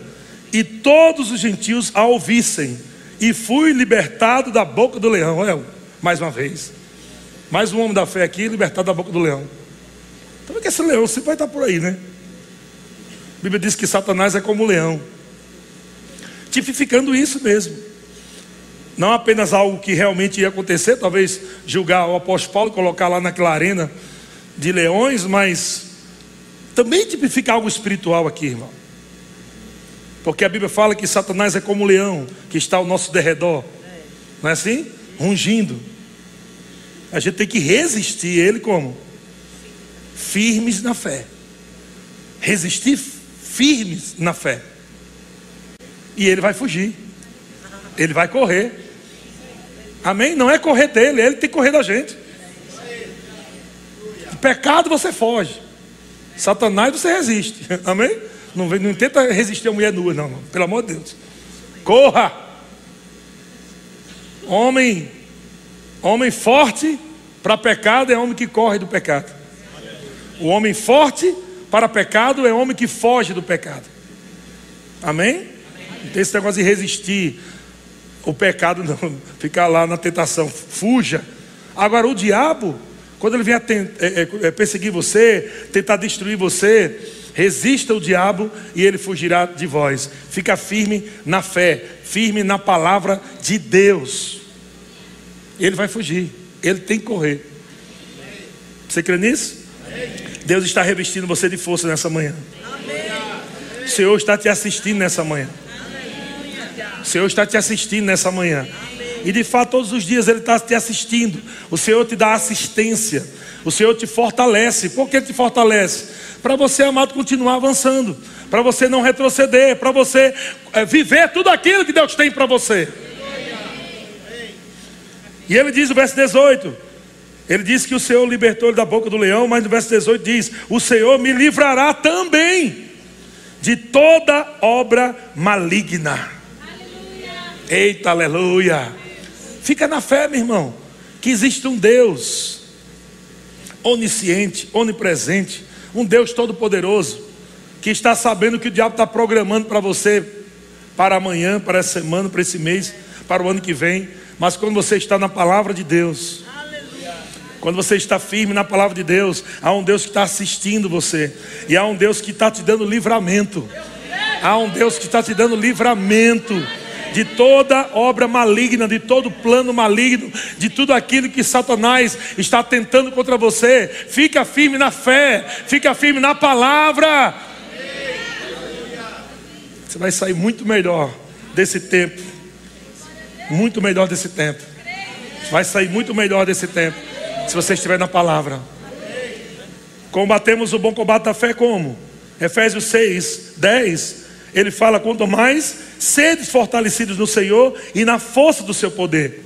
e todos os gentios a ouvissem, e fui libertado da boca do leão. Olha, mais uma vez. Mais um homem da fé aqui, libertado da boca do leão. Então, que esse leão sempre vai estar por aí, né? A Bíblia diz que Satanás é como leão, tipificando isso mesmo. Não apenas algo que realmente ia acontecer, talvez julgar o apóstolo Paulo, colocar lá naquela arena de leões, mas também tipifica algo espiritual aqui, irmão. Porque a Bíblia fala que Satanás é como leão que está ao nosso derredor, não é assim? Rungindo. A gente tem que resistir ele como? Firmes na fé. Resistir firmes na fé. E ele vai fugir. Ele vai correr. Amém? Não é correr dele, ele tem que correr da gente. Pecado você foge. Satanás você resiste. Amém? Não, não tenta resistir a mulher nua, não. Pelo amor de Deus. Corra! Homem Homem forte para pecado é homem que corre do pecado. O homem forte para pecado é homem que foge do pecado. Amém? Não tem esse negócio de resistir o pecado, não. Ficar lá na tentação. Fuja. Agora, o diabo, quando ele vier é, é, é, perseguir você, tentar destruir você, resista o diabo e ele fugirá de vós. Fica firme na fé, firme na palavra de Deus ele vai fugir. Ele tem que correr. Você crê nisso? Deus está revestindo você de força nessa manhã. O Senhor está te assistindo nessa manhã. O Senhor está te assistindo nessa manhã. E de fato, todos os dias Ele está te assistindo. O Senhor te dá assistência. O Senhor te fortalece. Por que te fortalece? Para você, amado, continuar avançando. Para você não retroceder. Para você é, viver tudo aquilo que Deus tem para você. E ele diz no verso 18: ele diz que o Senhor libertou ele da boca do leão, mas no verso 18 diz: O Senhor me livrará também de toda obra maligna. Aleluia. Eita, aleluia. Fica na fé, meu irmão, que existe um Deus onisciente, onipresente, um Deus todo-poderoso, que está sabendo que o diabo está programando para você, para amanhã, para essa semana, para esse mês, para o ano que vem. Mas quando você está na palavra de Deus, quando você está firme na palavra de Deus, há um Deus que está assistindo você, e há um Deus que está te dando livramento. Há um Deus que está te dando livramento de toda obra maligna, de todo plano maligno, de tudo aquilo que Satanás está tentando contra você. Fica firme na fé, fica firme na palavra. Você vai sair muito melhor desse tempo muito melhor desse tempo. Vai sair muito melhor desse tempo. Se você estiver na palavra. Combatemos o bom combate da fé como? Efésios 6, 10. Ele fala: quanto mais sedes fortalecidos no Senhor e na força do seu poder.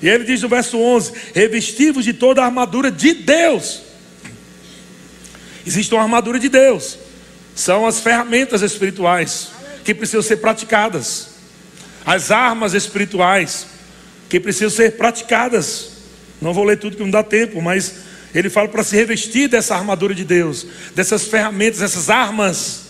E ele diz no verso 11: revestivos de toda a armadura de Deus. Existe uma armadura de Deus, são as ferramentas espirituais que precisam ser praticadas as armas espirituais que precisam ser praticadas. Não vou ler tudo que não dá tempo, mas ele fala para se revestir dessa armadura de Deus, dessas ferramentas, dessas armas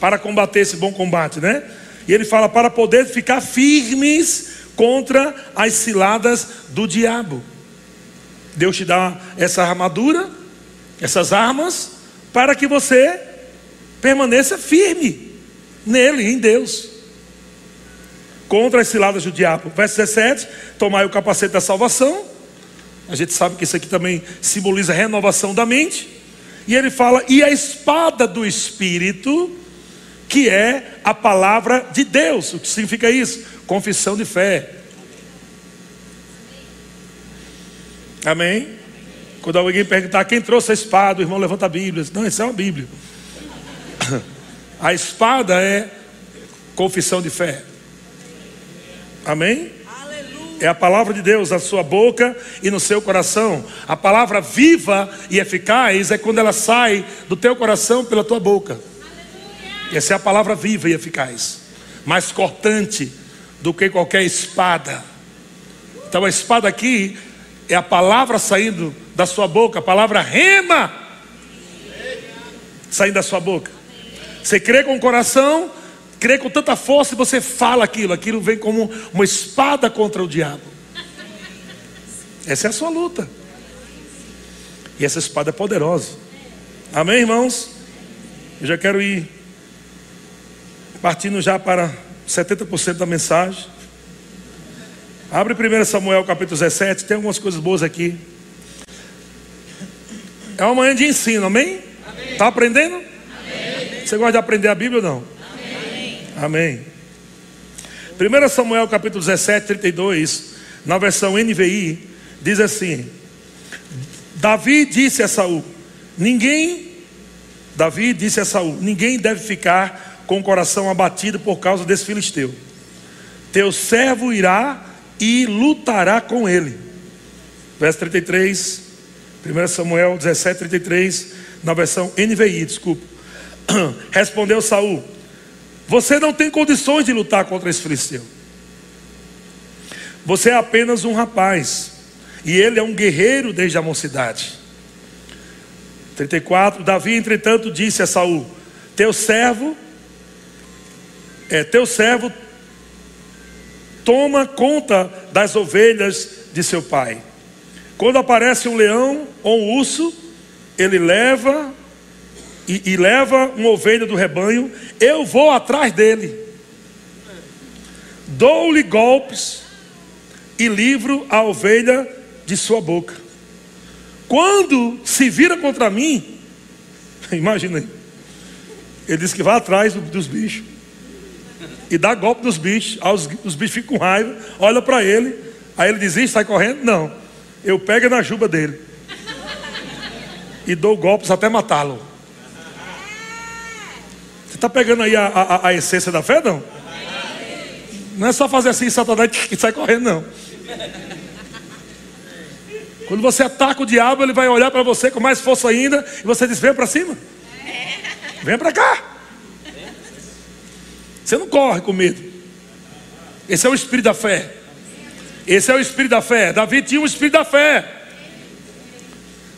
para combater esse bom combate, né? E ele fala para poder ficar firmes contra as ciladas do diabo. Deus te dá essa armadura, essas armas, para que você Permaneça firme nele, em Deus. Contra as ciladas do diabo. Verso 17: Tomai o capacete da salvação. A gente sabe que isso aqui também simboliza a renovação da mente. E ele fala, e a espada do Espírito, que é a palavra de Deus. O que significa isso? Confissão de fé. Amém? Quando alguém perguntar quem trouxe a espada, o irmão levanta a Bíblia. Não, isso é uma Bíblia. A espada é confissão de fé. Amém? É a palavra de Deus na sua boca e no seu coração. A palavra viva e eficaz é quando ela sai do teu coração pela tua boca. Essa é a palavra viva e eficaz, mais cortante do que qualquer espada. Então a espada aqui é a palavra saindo da sua boca, a palavra rema saindo da sua boca. Você crê com o coração, crê com tanta força e você fala aquilo, aquilo vem como uma espada contra o diabo. Essa é a sua luta. E essa espada é poderosa. Amém, irmãos? Eu já quero ir partindo já para 70% da mensagem. Abre 1 Samuel capítulo 17, tem algumas coisas boas aqui. É uma manhã de ensino, amém? Está aprendendo? Amém. Você gosta de aprender a Bíblia ou não? Amém. Amém. 1 Samuel capítulo 17, 32, na versão NVI, diz assim: Davi disse a Saul: Ninguém, Davi disse a Saul: Ninguém deve ficar com o coração abatido por causa desse filisteu. Teu servo irá e lutará com ele. Verso 33, 1 Samuel 17, 33, na versão NVI, desculpa. Respondeu Saul: Você não tem condições de lutar contra esse filisteu. Você é apenas um rapaz, e ele é um guerreiro desde a mocidade. 34, Davi, entretanto, disse a Saul: Teu servo, é teu servo toma conta das ovelhas de seu pai. Quando aparece um leão ou um urso, ele leva e, e leva uma ovelha do rebanho, eu vou atrás dele, dou-lhe golpes e livro a ovelha de sua boca. Quando se vira contra mim, imagina aí, ele diz que vai atrás dos bichos e dá golpe nos bichos. Os, os bichos ficam com raiva, olha para ele, aí ele desiste, sai correndo. Não, eu pego na juba dele e dou golpes até matá-lo. Você está pegando aí a, a, a, essência da fé, não? Não é só fazer assim, Satanás e sai correndo, não. Quando você ataca o diabo, ele vai olhar para você com mais força ainda e você diz: Vem para cima, vem para cá. Você não corre com medo. Esse é o espírito da fé. Esse é o espírito da fé. Davi tinha um espírito da fé.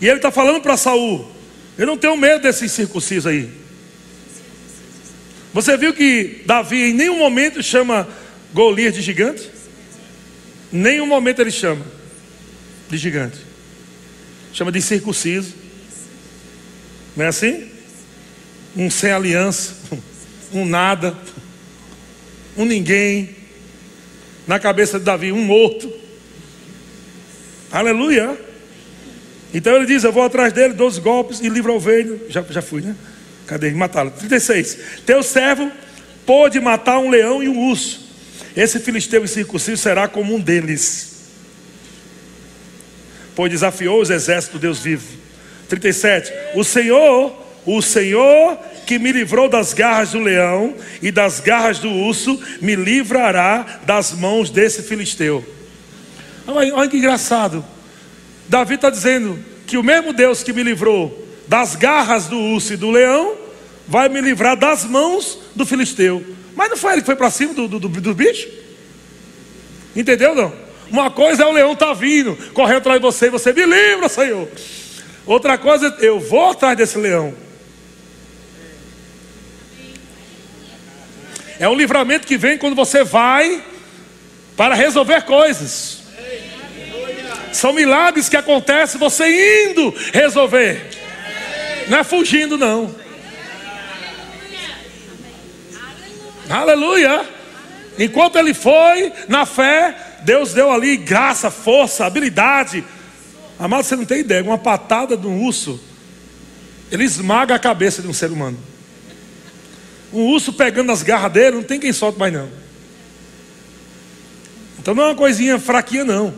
E ele está falando para Saul: Eu não tenho medo desse circunciso aí. Você viu que Davi em nenhum momento chama Golias de gigante? Nenhum momento ele chama de gigante. Chama de circunciso. Não é assim? Um sem aliança, um nada um ninguém. Na cabeça de Davi, um morto. Aleluia. Então ele diz: Eu vou atrás dele, dou os golpes e livro a ovelha. Já, já fui, né? Cadê? Matá-lo. 36. Teu servo pôde matar um leão e um urso. Esse filisteu incircunciso será como um deles. Pois desafiou os exércitos do Deus vivo. 37. O Senhor, o Senhor que me livrou das garras do leão e das garras do urso, me livrará das mãos desse filisteu. Olha, olha que engraçado. Davi está dizendo que o mesmo Deus que me livrou das garras do urso e do leão, vai me livrar das mãos do filisteu. Mas não foi ele que foi para cima do, do, do, bicho? Entendeu não? Uma coisa é o leão tá vindo, correndo atrás de você, e você me livra, Senhor. Outra coisa, eu vou atrás desse leão. É um livramento que vem quando você vai para resolver coisas. São milagres que acontecem você indo resolver. Não é fugindo, não. Aleluia! Enquanto ele foi na fé, Deus deu ali graça, força, habilidade. Amado, você não tem ideia, uma patada de um urso, ele esmaga a cabeça de um ser humano. Um urso pegando as garras dele, não tem quem solte mais não. Então não é uma coisinha fraquinha não.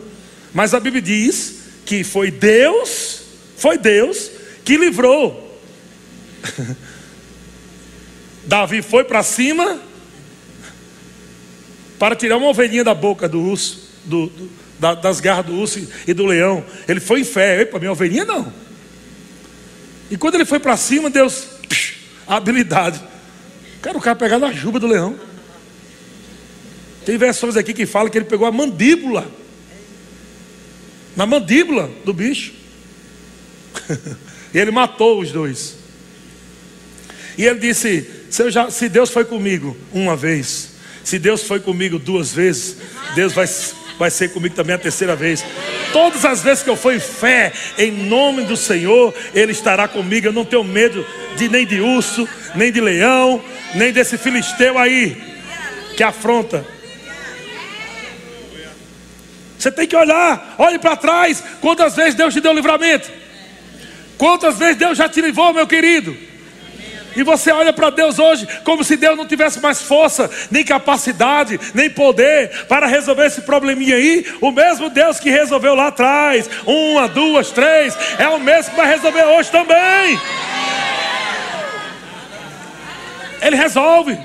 Mas a Bíblia diz que foi Deus, foi Deus que livrou. Davi foi para cima para tirar uma ovelhinha da boca do urso, do, do, da, das garras do urso e do leão. Ele foi em fé. Para minha ovelhinha não. E quando ele foi para cima, Deus, psh, a habilidade. Cara, o cara pegar na juba do leão. Tem versões aqui que falam que ele pegou a mandíbula. Na mandíbula do bicho. e ele matou os dois. E ele disse: se, já, se Deus foi comigo uma vez, se Deus foi comigo duas vezes, Deus vai, vai ser comigo também a terceira vez. Todas as vezes que eu for em fé, em nome do Senhor, Ele estará comigo. Eu não tenho medo de nem de urso, nem de leão, nem desse filisteu aí que afronta. Você tem que olhar, olhe para trás. Quantas vezes Deus te deu livramento? Quantas vezes Deus já te livrou, meu querido? E você olha para Deus hoje como se Deus não tivesse mais força, nem capacidade, nem poder para resolver esse probleminha aí. O mesmo Deus que resolveu lá atrás, uma, duas, três, é o mesmo que vai resolver hoje também. Ele resolve.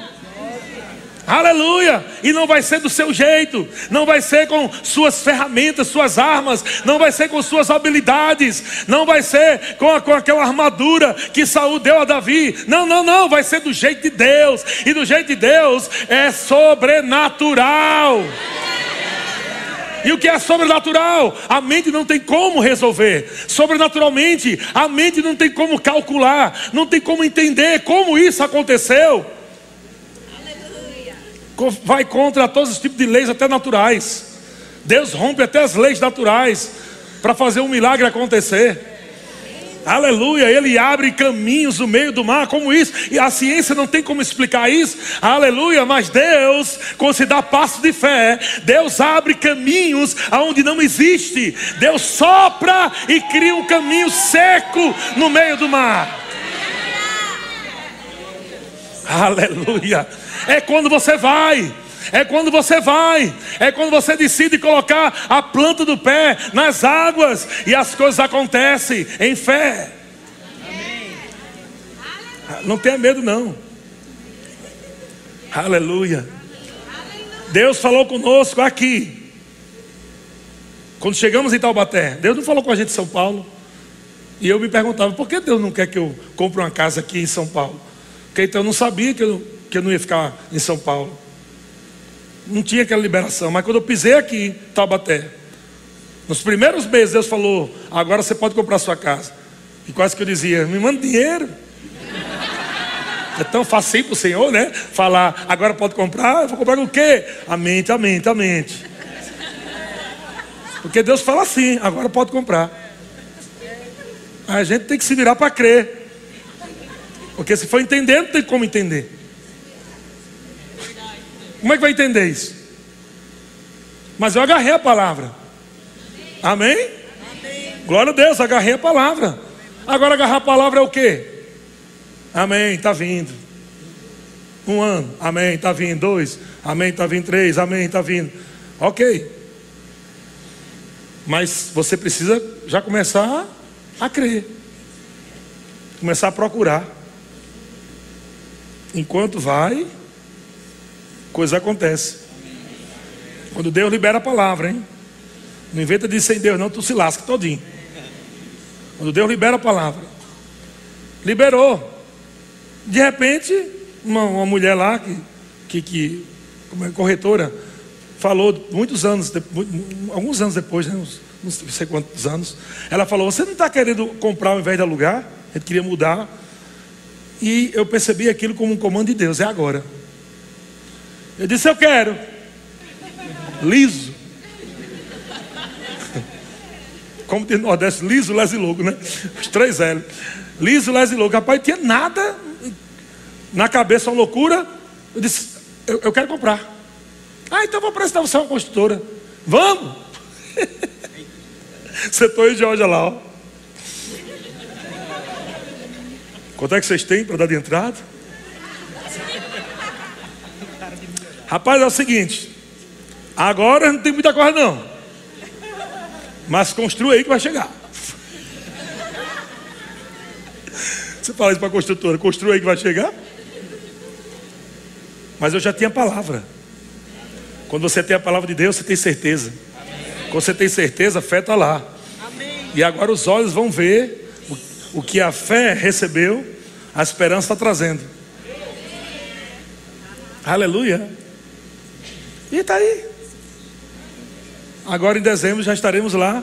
Aleluia! E não vai ser do seu jeito, não vai ser com suas ferramentas, suas armas, não vai ser com suas habilidades, não vai ser com, a, com aquela armadura que Saul deu a Davi. Não, não, não, vai ser do jeito de Deus. E do jeito de Deus é sobrenatural. E o que é sobrenatural? A mente não tem como resolver. Sobrenaturalmente, a mente não tem como calcular, não tem como entender como isso aconteceu vai contra todos os tipos de leis, até naturais. Deus rompe até as leis naturais para fazer um milagre acontecer. Aleluia, ele abre caminhos no meio do mar, como isso, e a ciência não tem como explicar isso. Aleluia, mas Deus, quando se dá passo de fé, Deus abre caminhos aonde não existe. Deus sopra e cria um caminho seco no meio do mar. Aleluia. É quando você vai. É quando você vai, é quando você decide colocar a planta do pé nas águas e as coisas acontecem em fé. Não tenha medo, não. Aleluia. Deus falou conosco aqui. Quando chegamos em Taubaté, Deus não falou com a gente em São Paulo. E eu me perguntava, por que Deus não quer que eu compre uma casa aqui em São Paulo? Porque então eu não sabia que eu que eu não ia ficar em São Paulo. Não tinha aquela liberação. Mas quando eu pisei aqui Taubaté, nos primeiros meses Deus falou: agora você pode comprar sua casa. E quase que eu dizia: me manda dinheiro. É tão fácil para o Senhor, né? Falar, agora pode comprar, vou comprar o quê? A mente, a mente, a mente. Porque Deus fala assim, agora pode comprar. A gente tem que se virar para crer. Porque se for entender, não tem como entender. Como é que vai entender isso? Mas eu agarrei a palavra. Amém? Amém? Glória a Deus, agarrei a palavra. Agora agarrar a palavra é o que? Amém, está vindo. Um ano, amém, está vindo. Dois, amém, está vindo. Três, amém, está vindo. Ok. Mas você precisa já começar a crer. Começar a procurar. Enquanto vai, coisa acontece. Quando Deus libera a palavra, hein? Não inventa de sem Deus, não, tu se lasca todinho. Quando Deus libera a palavra, liberou. De repente, uma, uma mulher lá que, que, que como é, corretora, falou muitos anos, alguns anos depois, né, uns, não sei quantos anos, ela falou: Você não está querendo comprar ao invés de alugar? A gente queria mudar. E eu percebi aquilo como um comando de Deus, é agora. Eu disse: Eu quero. Liso. Como tem no Nordeste, liso, lese logo, né? Os três L. Liso, lese logo. Rapaz, tinha nada na cabeça, uma loucura. Eu disse: Eu, eu quero comprar. Ah, então vou apresentar você uma construtora. Vamos! Setor de Georgia lá, ó. Quanto é que vocês têm para dar de entrada? Rapaz, é o seguinte. Agora não tem muita coisa não. Mas construa aí que vai chegar. Você fala isso para a construtora, construa aí que vai chegar. Mas eu já tinha a palavra. Quando você tem a palavra de Deus, você tem certeza. Quando você tem certeza, a fé está lá. E agora os olhos vão ver o que a fé recebeu, a esperança está trazendo. Aleluia. E está aí. Agora em dezembro já estaremos lá.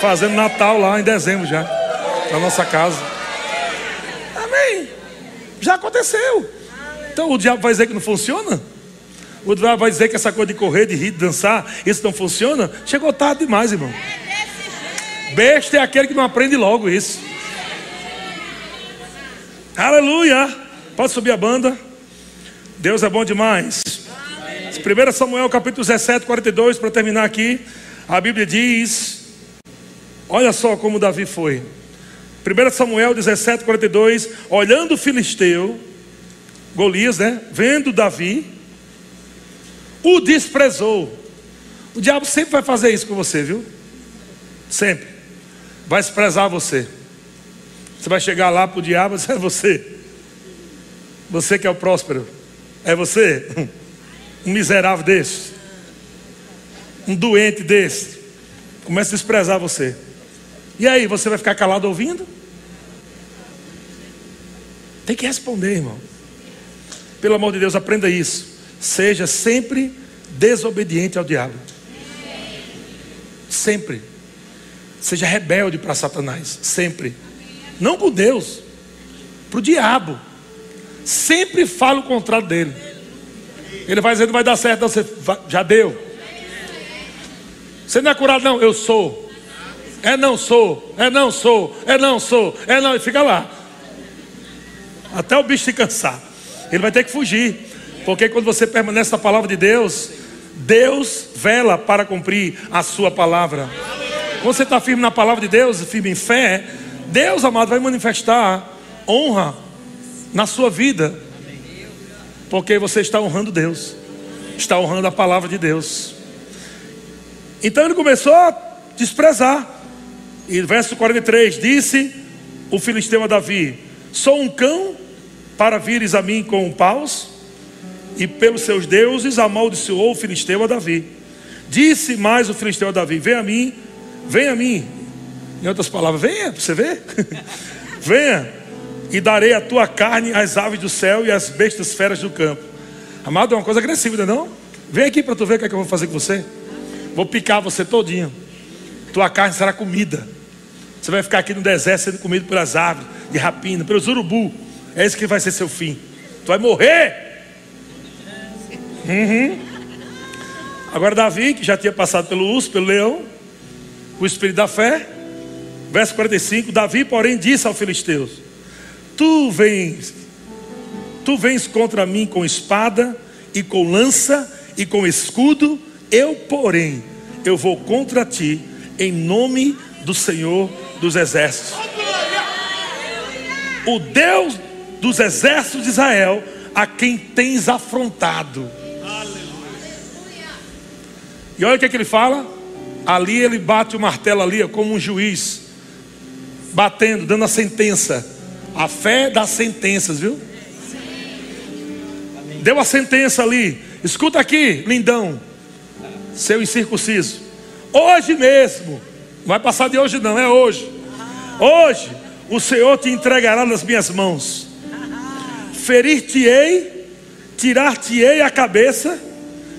Fazendo Natal lá em dezembro já. Na nossa casa. Amém. Já aconteceu. Então o diabo vai dizer que não funciona? O diabo vai dizer que essa coisa de correr, de rir, de dançar, isso não funciona? Chegou tarde demais, irmão. Besta é aquele que não aprende logo isso. Aleluia. Pode subir a banda. Deus é bom demais. 1 Samuel capítulo 17, 42, para terminar aqui, a Bíblia diz: Olha só como Davi foi. 1 Samuel 17, 42, olhando o filisteu, Golias, né? Vendo Davi, o desprezou. O diabo sempre vai fazer isso com você, viu? Sempre. Vai desprezar você. Você vai chegar lá para o diabo É você. Você que é o próspero. É você. um miserável desse, um doente desse, começa a desprezar você. E aí, você vai ficar calado ouvindo? Tem que responder, irmão. Pelo amor de Deus, aprenda isso. Seja sempre desobediente ao diabo. Sempre. Seja rebelde para Satanás. Sempre. Não com Deus, para o diabo. Sempre fala o contrário dele. Ele vai dizer, não vai dar certo, não, você já deu. Você não é curado, não, eu sou. É não sou, é não sou, é não sou, é não, e fica lá. Até o bicho se cansar. Ele vai ter que fugir. Porque quando você permanece na palavra de Deus, Deus vela para cumprir a sua palavra. Quando você está firme na palavra de Deus, firme em fé, Deus, amado, vai manifestar honra na sua vida. Porque você está honrando Deus, está honrando a palavra de Deus. Então ele começou a desprezar. E verso 43: Disse o filisteu a Davi: Sou um cão para vires a mim com paus? E pelos seus deuses amaldiçoou o filisteu a Davi. Disse mais o filisteu a Davi: Vem a mim, vem a mim. Em outras palavras, venha, você vê? venha, e darei a tua carne às aves do céu e às bestas feras do campo. Amado, é uma coisa agressiva, não é? Vem aqui para tu ver o que, é que eu vou fazer com você. Vou picar você todinho. Tua carne será comida. Você vai ficar aqui no deserto sendo comido pelas aves, de rapina, pelos urubu. É isso que vai ser seu fim. Tu vai morrer. Uhum. Agora Davi, que já tinha passado pelo urso, pelo leão, o espírito da fé. Verso 45, Davi, porém, disse ao filisteus: Tu vens, tu vens contra mim com espada e com lança e com escudo, eu, porém, eu vou contra ti em nome do Senhor dos exércitos. O Deus dos exércitos de Israel, a quem tens afrontado. E olha o que, é que ele fala. Ali ele bate o martelo ali, como um juiz, batendo, dando a sentença. A fé dá sentenças, viu? Deu a sentença ali. Escuta aqui, lindão. Seu incircunciso. Hoje mesmo. Não vai passar de hoje, não, é hoje. Hoje o Senhor te entregará nas minhas mãos. Ferir-te-ei, tirar-te-ei a cabeça,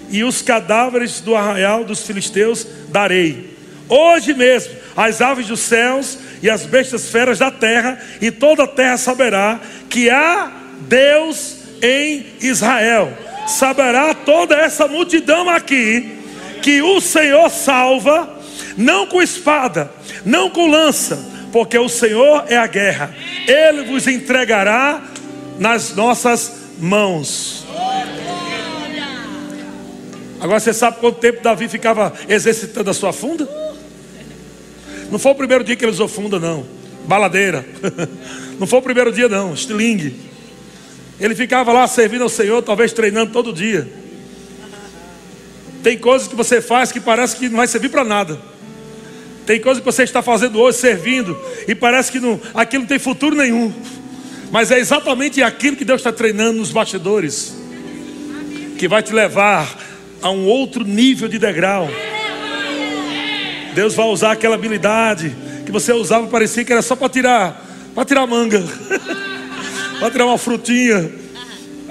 e os cadáveres do arraial dos filisteus darei. Hoje mesmo, as aves dos céus e as bestas feras da terra, e toda a terra saberá que há Deus em Israel. Saberá toda essa multidão aqui que o Senhor salva, não com espada, não com lança, porque o Senhor é a guerra. Ele vos entregará nas nossas mãos. Agora você sabe quanto tempo Davi ficava exercitando a sua funda? Não foi o primeiro dia que ele usou funda, não. Baladeira. Não foi o primeiro dia, não. Estilingue. Ele ficava lá servindo ao Senhor, talvez treinando todo dia. Tem coisas que você faz que parece que não vai servir para nada. Tem coisas que você está fazendo hoje, servindo, e parece que não, aquilo não tem futuro nenhum. Mas é exatamente aquilo que Deus está treinando nos bastidores, que vai te levar a um outro nível de degrau. Deus vai usar aquela habilidade que você usava, parecia que era só para tirar, para tirar manga, para tirar uma frutinha,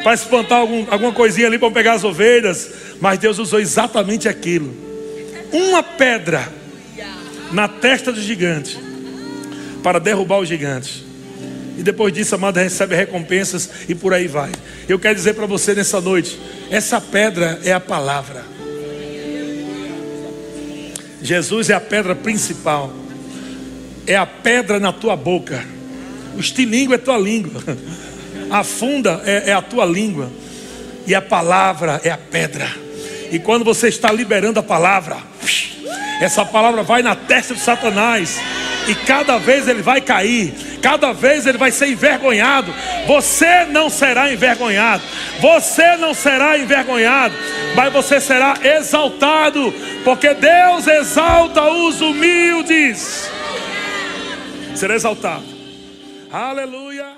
para espantar algum, alguma coisinha ali para pegar as ovelhas. Mas Deus usou exatamente aquilo. Uma pedra na testa do gigante para derrubar o gigante. E depois disso, amado, recebe recompensas e por aí vai. Eu quero dizer para você nessa noite: essa pedra é a palavra. Jesus é a pedra principal, é a pedra na tua boca. O estilingue é tua língua, a funda é, é a tua língua, e a palavra é a pedra. E quando você está liberando a palavra, essa palavra vai na testa de Satanás. E cada vez ele vai cair, cada vez ele vai ser envergonhado. Você não será envergonhado, você não será envergonhado, mas você será exaltado, porque Deus exalta os humildes. Será exaltado. Aleluia.